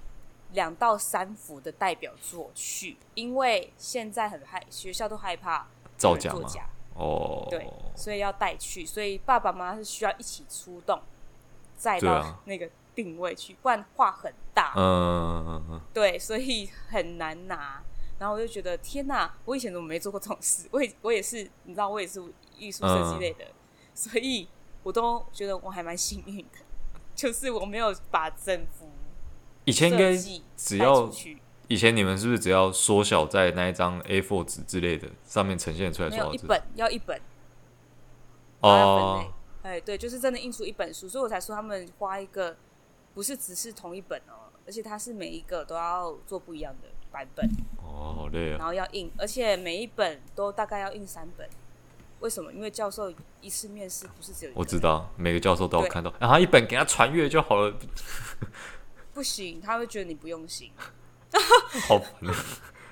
两到三幅的代表作去，因为现在很害学校都害怕造假嘛，哦，对，所以要带去，所以爸爸妈妈是需要一起出动，再到那个定位去，不然画很大，嗯，对，所以很难拿。然后我就觉得天哪，我以前怎么没做过这种事？我也我也是，你知道，我也是艺术设计类的，所以我都觉得我还蛮幸运的，就是我没有把整幅。以前应该只要以前你们是不是只要缩小在那一张 A4 纸之类的上面呈现出来？没有一本要一本。哦，哎对，就是真的印出一本书，所以我才说他们花一个不是只是同一本哦，而且它是每一个都要做不一样的版本。哦，好累啊，然后要印，而且每一本都大概要印三本，为什么？因为教授一次面试不是只有一，我知道每个教授都要看到，然后一本给他传阅就好了。*laughs* 不行，他会觉得你不用心。*laughs* 好烦啊！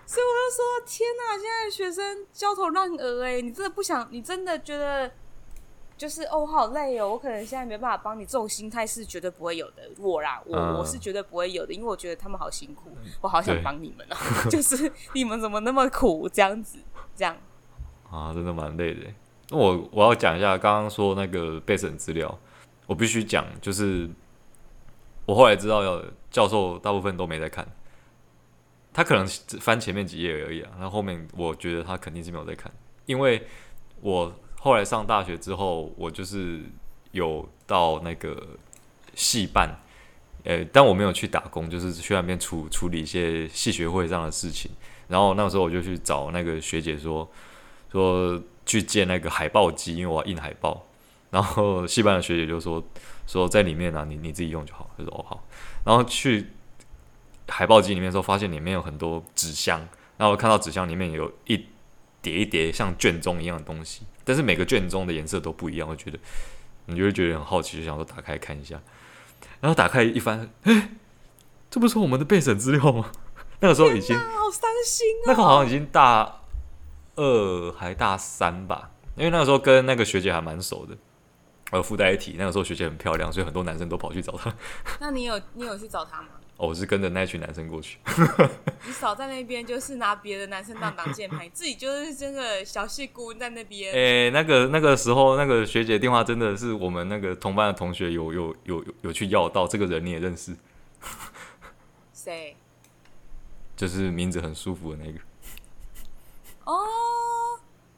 所以我就说：天哪，现在学生焦头烂额哎！你真的不想，你真的觉得就是哦，好累哦。我可能现在没办法帮你，这种心态是绝对不会有的。我啦，我、嗯、我是绝对不会有的，因为我觉得他们好辛苦，我好想帮你们啊！就是你们怎么那么苦，这样子，这样啊，真的蛮累的。那我我要讲一下刚刚说那个备审资料，我必须讲，就是。我后来知道，要教授大部分都没在看，他可能翻前面几页而已啊。然后面我觉得他肯定是没有在看，因为我后来上大学之后，我就是有到那个系办，呃，但我没有去打工，就是去那边处处理一些系学会上的事情。然后那个时候我就去找那个学姐说，说去借那个海报机，因为我要印海报。然后系办的学姐就说说在里面啊，你你自己用就好。他说哦好。然后去海报机里面的时候，发现里面有很多纸箱。然后看到纸箱里面有一叠一叠像卷宗一样的东西，但是每个卷宗的颜色都不一样。我觉得你就会觉得很好奇，就想说打开看一下。然后打开一翻，哎，这不是我们的备审资料吗？*laughs* 那个时候已经好伤心哦。那个好像已经大二还大三吧，因为那个时候跟那个学姐还蛮熟的。呃，附带一提，那个时候学姐很漂亮，所以很多男生都跑去找她。*laughs* 那你有你有去找她吗？哦，我是跟着那群男生过去。*laughs* 你少在那边，就是拿别的男生当挡箭牌，自己就是真的小戏骨在那边。哎、欸，那个那个时候，那个学姐电话真的是我们那个同班的同学有有有有有去要到，这个人你也认识？*laughs* 谁？就是名字很舒服的那个。哦。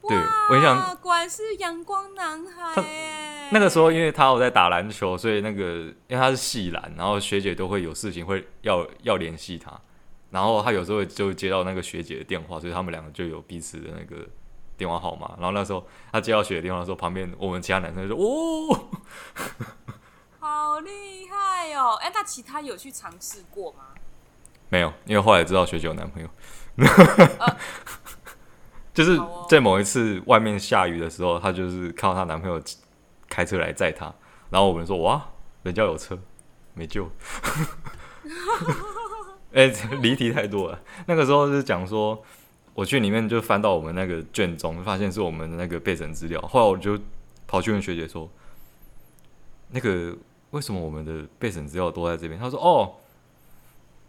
对，我想果然是阳光男孩。那个时候，因为他有在打篮球，所以那个因为他是系篮，然后学姐都会有事情会要要联系他，然后他有时候就会接到那个学姐的电话，所以他们两个就有彼此的那个电话号码。然后那时候他接到学姐电话的时候，旁边我们其他男生就说：“哦，好厉害哦！”哎，那其他有去尝试过吗？没有，因为后来知道学姐有男朋友。呃 *laughs* 就是在某一次外面下雨的时候，她就是看到她男朋友开车来载他，然后我们说哇，人家有车，没救。*laughs* 哎、离题太多了。那个时候是讲说，我去里面就翻到我们那个卷宗，发现是我们的那个备审资料。后来我就跑去问学姐说，那个为什么我们的备审资料都在这边？她说哦，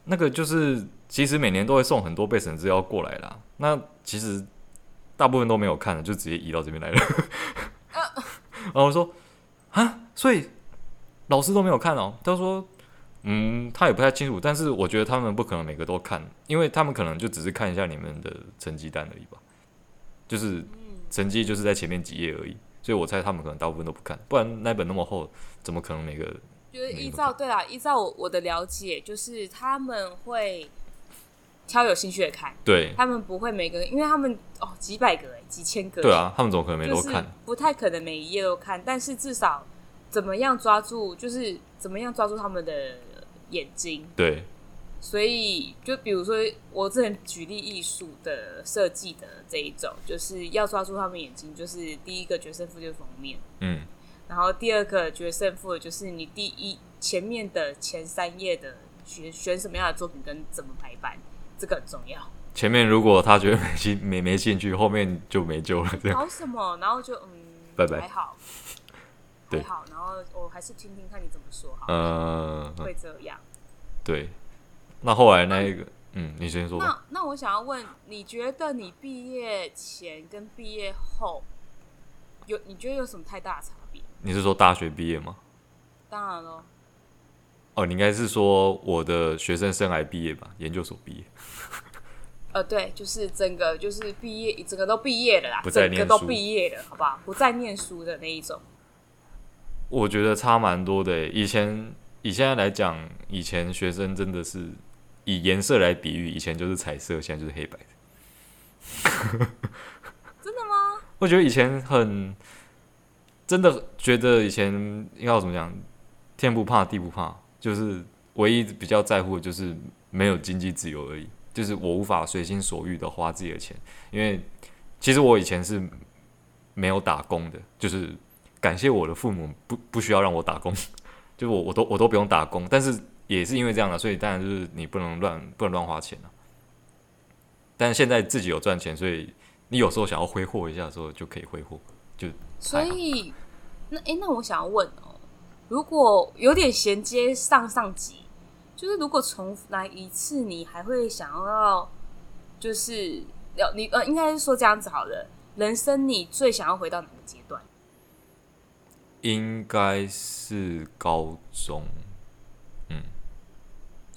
那个就是其实每年都会送很多备审资料过来啦。那其实。大部分都没有看的，就直接移到这边来了。然后我说：“啊，所以老师都没有看哦。”他说：“嗯，他也不太清楚，但是我觉得他们不可能每个都看，因为他们可能就只是看一下你们的成绩单而已吧。就是成绩就是在前面几页而已，所以我猜他们可能大部分都不看，不然那本那么厚，怎么可能每个？就是依照对啦，依照我的了解，就是他们会。”挑有兴趣的看，对，他们不会每个，因为他们哦几百个哎，几千个，对啊，他们怎么可能每个都看？不太可能每一页都看，但是至少怎么样抓住，就是怎么样抓住他们的眼睛，对。所以就比如说我之前举例艺术的设计的这一种，就是要抓住他们眼睛，就是第一个决胜负就是封面，嗯，然后第二个决胜负就是你第一前面的前三页的选选什么样的作品跟怎么排版。这个很重要。前面如果他觉得没兴没没兴趣，后面就没救了。这样搞什么？然后就嗯，拜拜。还好，*laughs* 还好。然后我还是听听看你怎么说好。嗯，会这样。对。那后来那一个，嗯，嗯，你先说。那那我想要问，你觉得你毕业前跟毕业后有你觉得有什么太大的差别？你是说大学毕业吗？当然喽。哦，你应该是说我的学生生涯毕业吧，研究所毕业。呃，对，就是整个就是毕业，整个都毕业了啦，不再念书，整个都毕业了，好不好？不再念书的那一种。我觉得差蛮多的。以前以现在来讲，以前学生真的是以颜色来比喻，以前就是彩色，现在就是黑白的。*laughs* 真的吗？我觉得以前很真的觉得以前应该要怎么讲，天不怕地不怕。就是唯一比较在乎的就是没有经济自由而已，就是我无法随心所欲的花自己的钱，因为其实我以前是没有打工的，就是感谢我的父母不不需要让我打工，*laughs* 就我我都我都不用打工，但是也是因为这样的，所以当然就是你不能乱不能乱花钱了。但是现在自己有赚钱，所以你有时候想要挥霍一下的时候就可以挥霍，就所以那诶、欸，那我想要问哦。如果有点衔接上上集，就是如果重来一次，你还会想要，就是要你呃，应该是说这样子好了。人生你最想要回到哪个阶段？应该是高中，嗯，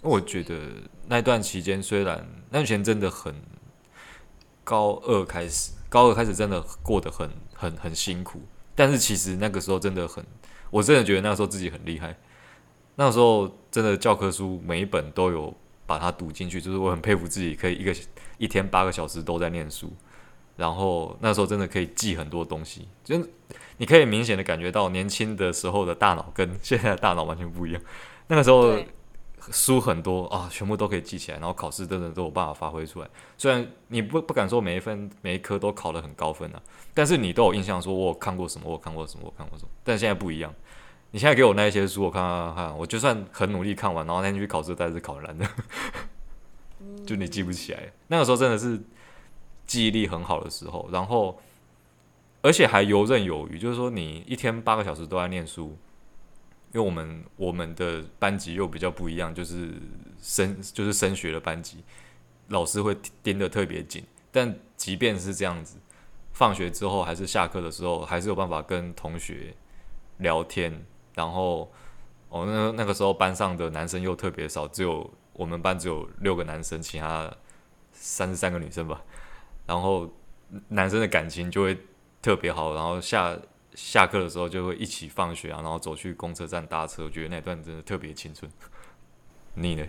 我觉得那段期间虽然那段时间真的很高二开始，高二开始真的过得很很很辛苦，但是其实那个时候真的很，我真的觉得那个时候自己很厉害。那个时候真的教科书每一本都有把它读进去，就是我很佩服自己可以一个一天八个小时都在念书，然后那时候真的可以记很多东西，就你可以明显的感觉到年轻的时候的大脑跟现在的大脑完全不一样。那个时候书很多啊，全部都可以记起来，然后考试真的都有办法发挥出来。虽然你不不敢说每一分每一科都考得很高分啊，但是你都有印象，说我有看过什么，我有看过什么，我看过什么。但现在不一样。你现在给我那一些书，我看看看，我就算很努力看完，然后那天去考试，但是考很烂的，*laughs* 就你记不起来。那个时候真的是记忆力很好的时候，然后而且还游刃有余，就是说你一天八个小时都在念书，因为我们我们的班级又比较不一样，就是升就是升学的班级，老师会盯得特别紧，但即便是这样子，放学之后还是下课的时候，还是有办法跟同学聊天。然后，哦，那那个时候班上的男生又特别少，只有我们班只有六个男生，其他三十三个女生吧。然后男生的感情就会特别好，然后下下课的时候就会一起放学啊，然后走去公车站搭车。我觉得那段真的特别青春。你呢？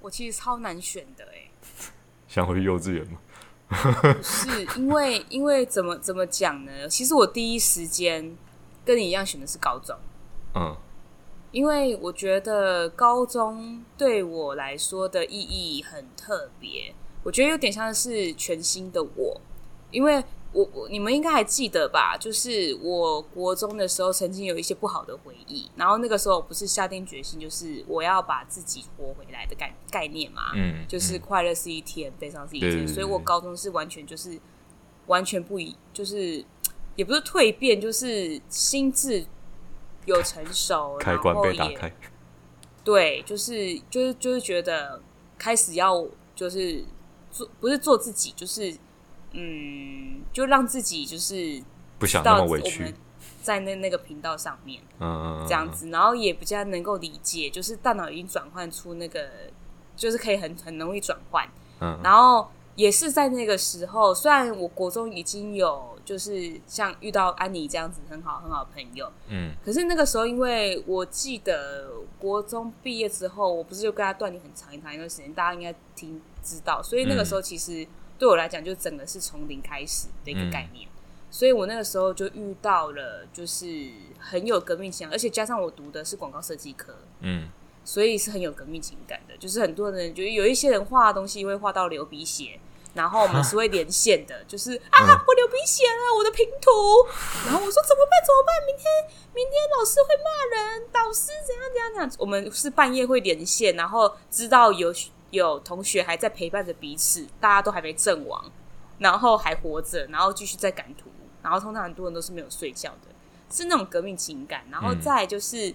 我其实超难选的哎。*laughs* 想回幼稚园吗？不是，因为因为怎么怎么讲呢？其实我第一时间。跟你一样选的是高中，嗯，因为我觉得高中对我来说的意义很特别，我觉得有点像是全新的我，因为我我你们应该还记得吧？就是我国中的时候曾经有一些不好的回忆，然后那个时候不是下定决心，就是我要把自己活回来的概概念嘛，嗯，就是快乐是一天，悲伤是一天，所以我高中是完全就是完全不一，就是。也不是蜕变，就是心智有成熟，开关被打开。对，就是就是就是觉得开始要就是做，不是做自己，就是嗯，就让自己就是不想那么委屈，在那那个频道上面，嗯，这样子，然后也比较能够理解，就是大脑已经转换出那个，就是可以很很容易转换，嗯，然后也是在那个时候，虽然我国中已经有。就是像遇到安妮这样子很好很好的朋友，嗯，可是那个时候，因为我记得国中毕业之后，我不是就跟他断联很长一长一段时间，大家应该听知道，所以那个时候其实对我来讲，就整个是从零开始的一个概念，嗯，所以我那个时候就遇到了，就是很有革命性，而且加上我读的是广告设计科，嗯，所以是很有革命情感的，就是很多人就有一些人画的东西会画到流鼻血。然后我们是会连线的，就是啊，我流鼻血了，我的拼图。然后我说怎么办？怎么办？明天明天老师会骂人，导师怎样怎样怎样。我们是半夜会连线，然后知道有有同学还在陪伴着彼此，大家都还没阵亡，然后还活着，然后继续在赶图。然后通常很多人都是没有睡觉的，是那种革命情感。然后再就是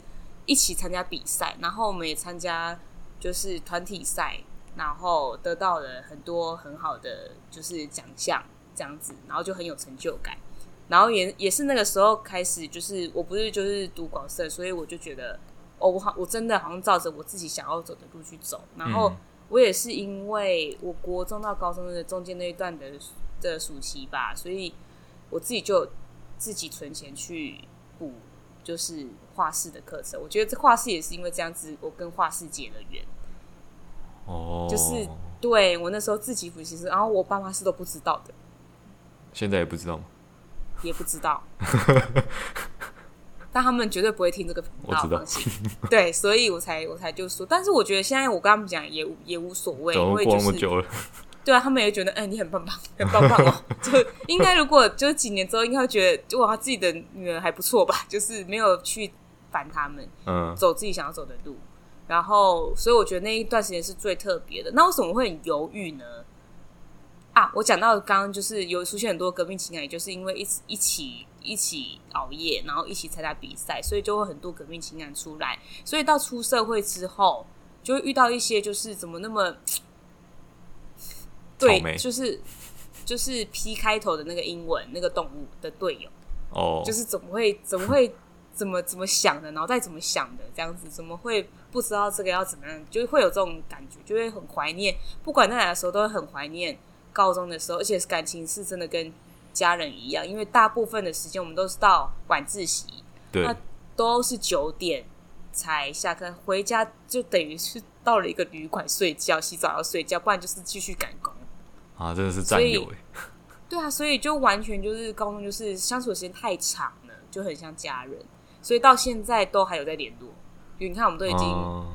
一起参加比赛，然后我们也参加就是团体赛。然后得到了很多很好的就是奖项这样子，然后就很有成就感。然后也也是那个时候开始，就是我不是就是读广社，所以我就觉得哦，我好我真的好像照着我自己想要走的路去走。然后我也是因为我国中到高中的中间那一段的的暑期吧，所以我自己就自己存钱去补就是画室的课程。我觉得这画室也是因为这样子，我跟画室结了缘。哦，就是对我那时候自己补习，然后我爸妈是都不知道的，现在也不知道吗？也不知道，*laughs* 但他们绝对不会听这个频道，我知道，放心。对，所以我才我才就说，但是我觉得现在我跟他们讲也也无所谓，因为就是对啊，他们也觉得哎、欸，你很棒 *laughs* 棒，很棒棒哦。就应该如果就是几年之后，应该会觉得哇，自己的女儿还不错吧？就是没有去烦他们，嗯，走自己想要走的路。然后，所以我觉得那一段时间是最特别的。那为什么会很犹豫呢？啊，我讲到刚刚就是有出现很多革命情感，也就是因为一起一起一起熬夜，然后一起参加比赛，所以就会很多革命情感出来。所以到出社会之后，就会遇到一些就是怎么那么 *laughs* 对，就是就是 P 开头的那个英文那个动物的队友哦，就是怎么会怎么会。怎么怎么想的，脑袋怎么想的，这样子怎么会不知道这个要怎么样，就会有这种感觉，就会很怀念。不管在哪的时候，都会很怀念高中的时候，而且感情是真的跟家人一样，因为大部分的时间我们都是到晚自习，对，那都是九点才下课，回家就等于是到了一个旅馆睡觉，洗澡要睡觉，不然就是继续赶工。啊，真的是战友哎。对啊，所以就完全就是高中就是相处的时间太长了，就很像家人。所以到现在都还有在联络，因为你看我们都已经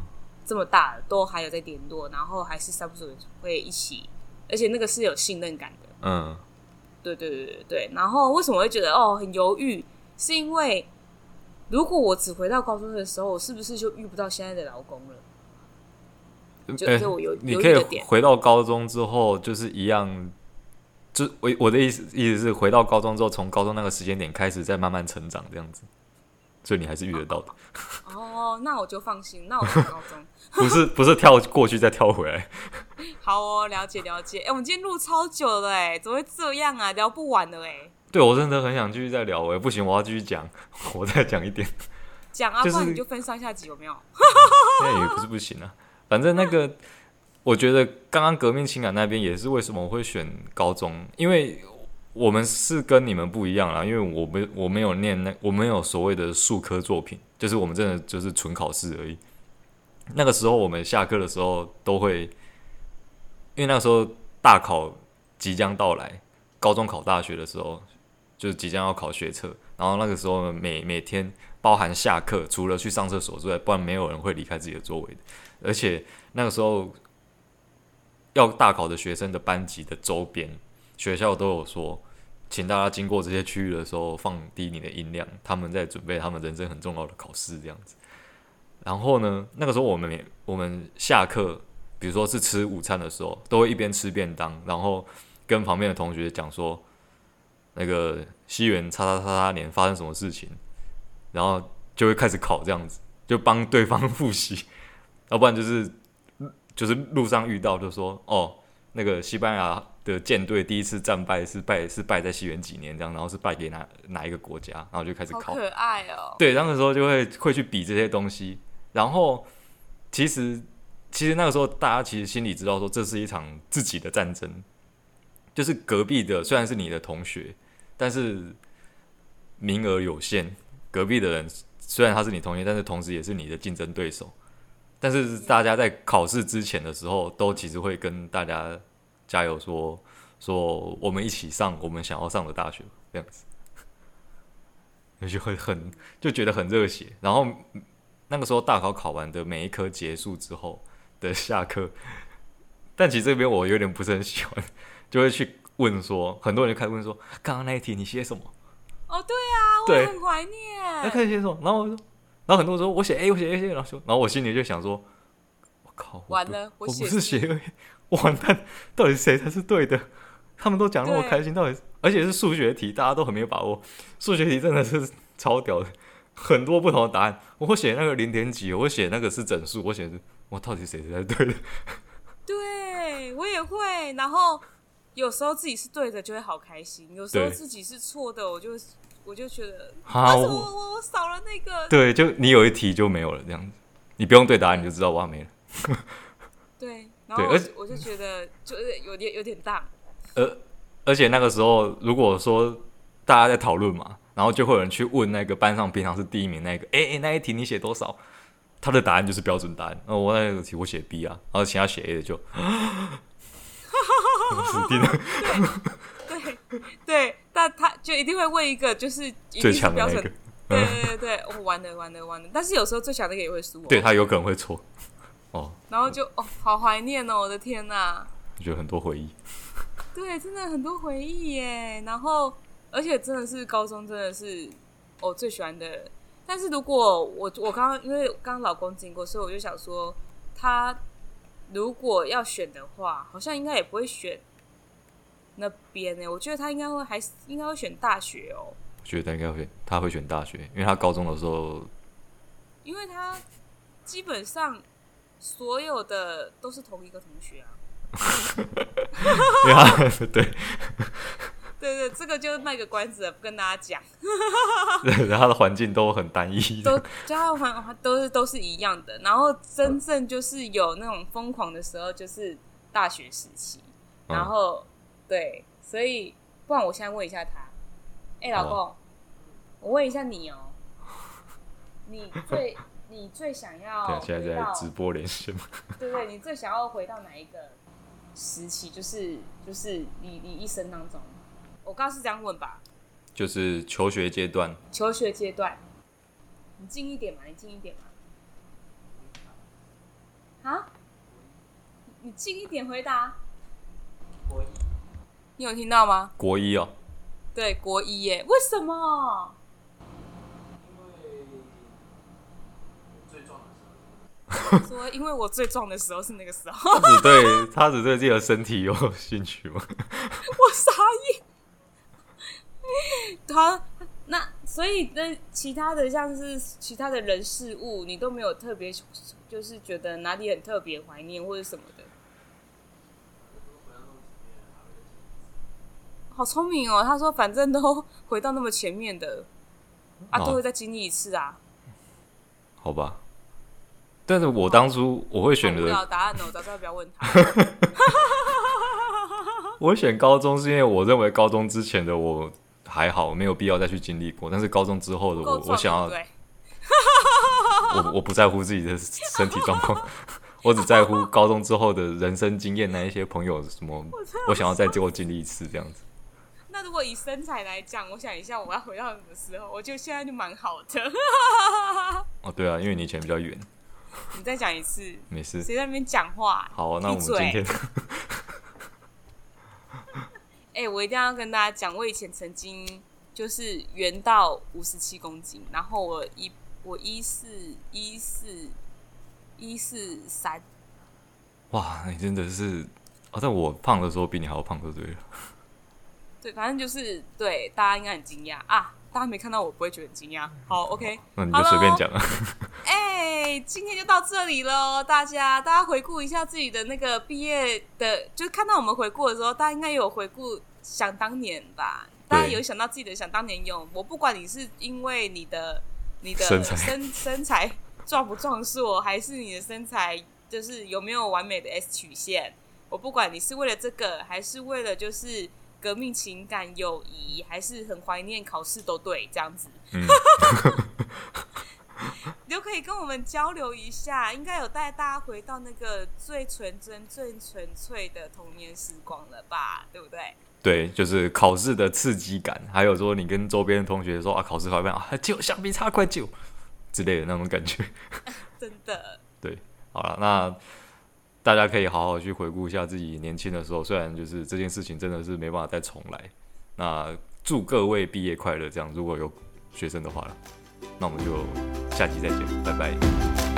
这么大了，嗯、都还有在联络，然后还是三不五时会一起，而且那个是有信任感的。嗯，对对对对对。然后为什么会觉得哦很犹豫？是因为如果我只回到高中的时候，我是不是就遇不到现在的老公了？就就我有、欸、你可以回到高中之后就是一样，就我我的意思意思是回到高中之后，从高中那个时间点开始再慢慢成长这样子。所以你还是遇得到的。哦，那我就放心。那我上高中 *laughs* 不是不是跳过去再跳回来。*laughs* 好哦，了解了解。哎、欸，我们今天录超久了哎，怎么会这样啊？聊不完了哎。对，我真的很想继续再聊哎，不行，我要继续讲，*laughs* 我再讲一点。讲啊，不然你就分上下集有没有？那也不是不行啊，反正那个，我觉得刚刚革命情感那边也是为什么我会选高中，因为。我们是跟你们不一样啦，因为我没我没有念那我没有所谓的术科作品，就是我们真的就是纯考试而已。那个时候我们下课的时候都会，因为那个时候大考即将到来，高中考大学的时候就即将要考学测，然后那个时候每每天包含下课，除了去上厕所之外，不然没有人会离开自己的座位的。而且那个时候要大考的学生的班级的周边。学校都有说，请大家经过这些区域的时候放低你的音量，他们在准备他们人生很重要的考试这样子。然后呢，那个时候我们我们下课，比如说是吃午餐的时候，都会一边吃便当，然后跟旁边的同学讲说，那个西元叉叉叉叉年发生什么事情，然后就会开始考这样子，就帮对方复习，*laughs* 要不然就是就是路上遇到就说哦，那个西班牙。的舰队第一次战败是败是败在西元几年这样，然后是败给哪哪一个国家，然后就开始考。可爱哦。对，那个时候就会会去比这些东西，然后其实其实那个时候大家其实心里知道说，这是一场自己的战争，就是隔壁的虽然是你的同学，但是名额有限，隔壁的人虽然他是你同学，但是同时也是你的竞争对手，但是大家在考试之前的时候，都其实会跟大家。加油说，说说我们一起上我们想要上的大学，这样子，*laughs* 就会很就觉得很热血。然后那个时候大考考完的每一科结束之后的下课，但其实这边我有点不是很喜欢，就会去问说，很多人就开始问说，刚刚那一题你写什么？哦，对啊，我很怀念。那开始写什么？然后我说，然后很多人说我写 A，我写 A，然后说，然后我心里就想说，我靠，完了，我，我不是写。完蛋，到底谁才是对的？他们都讲那么开心，到底而且是数学题，大家都很没有把握。数学题真的是超屌的，很多不同的答案。我会写那个零点几，我会写那个是整数，我写是，我到底谁才是对的？对，我也会。然后有时候自己是对的，就会好开心；有时候自己是错的，我就我就觉得，啊，我我我少了那个。对，就你有一题就没有了，这样子，你不用对答案，你就知道哇没了。对。对，而且我就觉得就是有点有点大。而而且那个时候，如果说大家在讨论嘛，然后就会有人去问那个班上平常是第一名那个，哎哎，那一题你写多少？他的答案就是标准答案。哦，我那个题我写 B 啊，然后其他写 A 的就，*laughs* 死定了。对对对，但他就一定会问一个就是最强的那个。对对对对，我完了完了完了。但是有时候最强的那个也会输我。对，他有可能会错。哦，然后就哦，好怀念哦！我的天哪，我觉得很多回忆。*laughs* 对，真的很多回忆耶。然后，而且真的是高中，真的是我最喜欢的。但是如果我我刚刚因为刚刚老公经过，所以我就想说，他如果要选的话，好像应该也不会选那边呢。我觉得他应该会还是应该会选大学哦。我觉得他应该会，他会选大学，因为他高中的时候，因为他基本上。所有的都是同一个同学啊，*laughs* 对啊，对，*laughs* 对对，这个就卖个关子，不跟大家讲。*laughs* 对，他的环境都很单一，都家环都是都是一样的。然后真正就是有那种疯狂的时候，就是大学时期。然后、嗯、对，所以不然我现在问一下他，哎、欸，老公，哦、我问一下你哦，你最你最想要对，现在在直播连线吗？*laughs* 对对，你最想要回到哪一个时期？就是就是你你一生当中。我刚刚是这样问吧，就是求学阶段。求学阶段，你近一点嘛，你近一点嘛。啊？你近一点回答。国一。你有听到吗？国一哦。对，国一耶。为什么？*laughs* 说，因为我最壮的时候是那个时候。他只对他只对自己的身体有兴趣吗？*laughs* 我傻眼。他那所以那其他的像是其他的人事物，你都没有特别就是觉得哪里很特别怀念或者什么的。好聪明哦！他说反正都回到那么前面的啊，都会再经历一次啊。好吧，但是我当初我会选择答案呢，我早知道不要问他。*laughs* 我选高中是因为我认为高中之前的我。还好，没有必要再去经历过。但是高中之后的我，我想要，*laughs* 我我不在乎自己的身体状况，我只在乎高中之后的人生经验，那一些朋友什么，我想要再多经历一次这样子。那如果以身材来讲，我想一下，我要回到什么时候？我觉得现在就蛮好的。*laughs* 哦，对啊，因为你以前比较远。*laughs* 你再讲一次，没事。谁在那边讲话？好，那我们今天。*laughs* 哎、欸，我一定要跟大家讲，我以前曾经就是圆到五十七公斤，然后我一我一四一四一四三，哇，你真的是，哦，在我胖的时候比你还要胖，就对了。*laughs* 对，反正就是对，大家应该很惊讶啊。大家没看到我不会觉得很惊讶。好，OK，那你就随便讲啊。*laughs* 哎、欸，今天就到这里喽，大家，大家回顾一下自己的那个毕业的，就是看到我们回顾的时候，大家应该有回顾想当年吧？大家有想到自己的想当年用？我不管你是因为你的你的身身身材壮不壮硕，还是你的身材就是有没有完美的 S 曲线，我不管你是为了这个，还是为了就是。革命情感、友谊，还是很怀念考试，都对，这样子，嗯、*laughs* 你就可以跟我们交流一下。应该有带大家回到那个最纯真、最纯粹的童年时光了吧？对不对？对，就是考试的刺激感，还有说你跟周边的同学说啊，考试考一半啊，就橡皮擦快救之类的那种感觉。*laughs* 真的。对，好了，那。大家可以好好去回顾一下自己年轻的时候，虽然就是这件事情真的是没办法再重来。那祝各位毕业快乐！这样如果有学生的话了，那我们就下期再见，拜拜。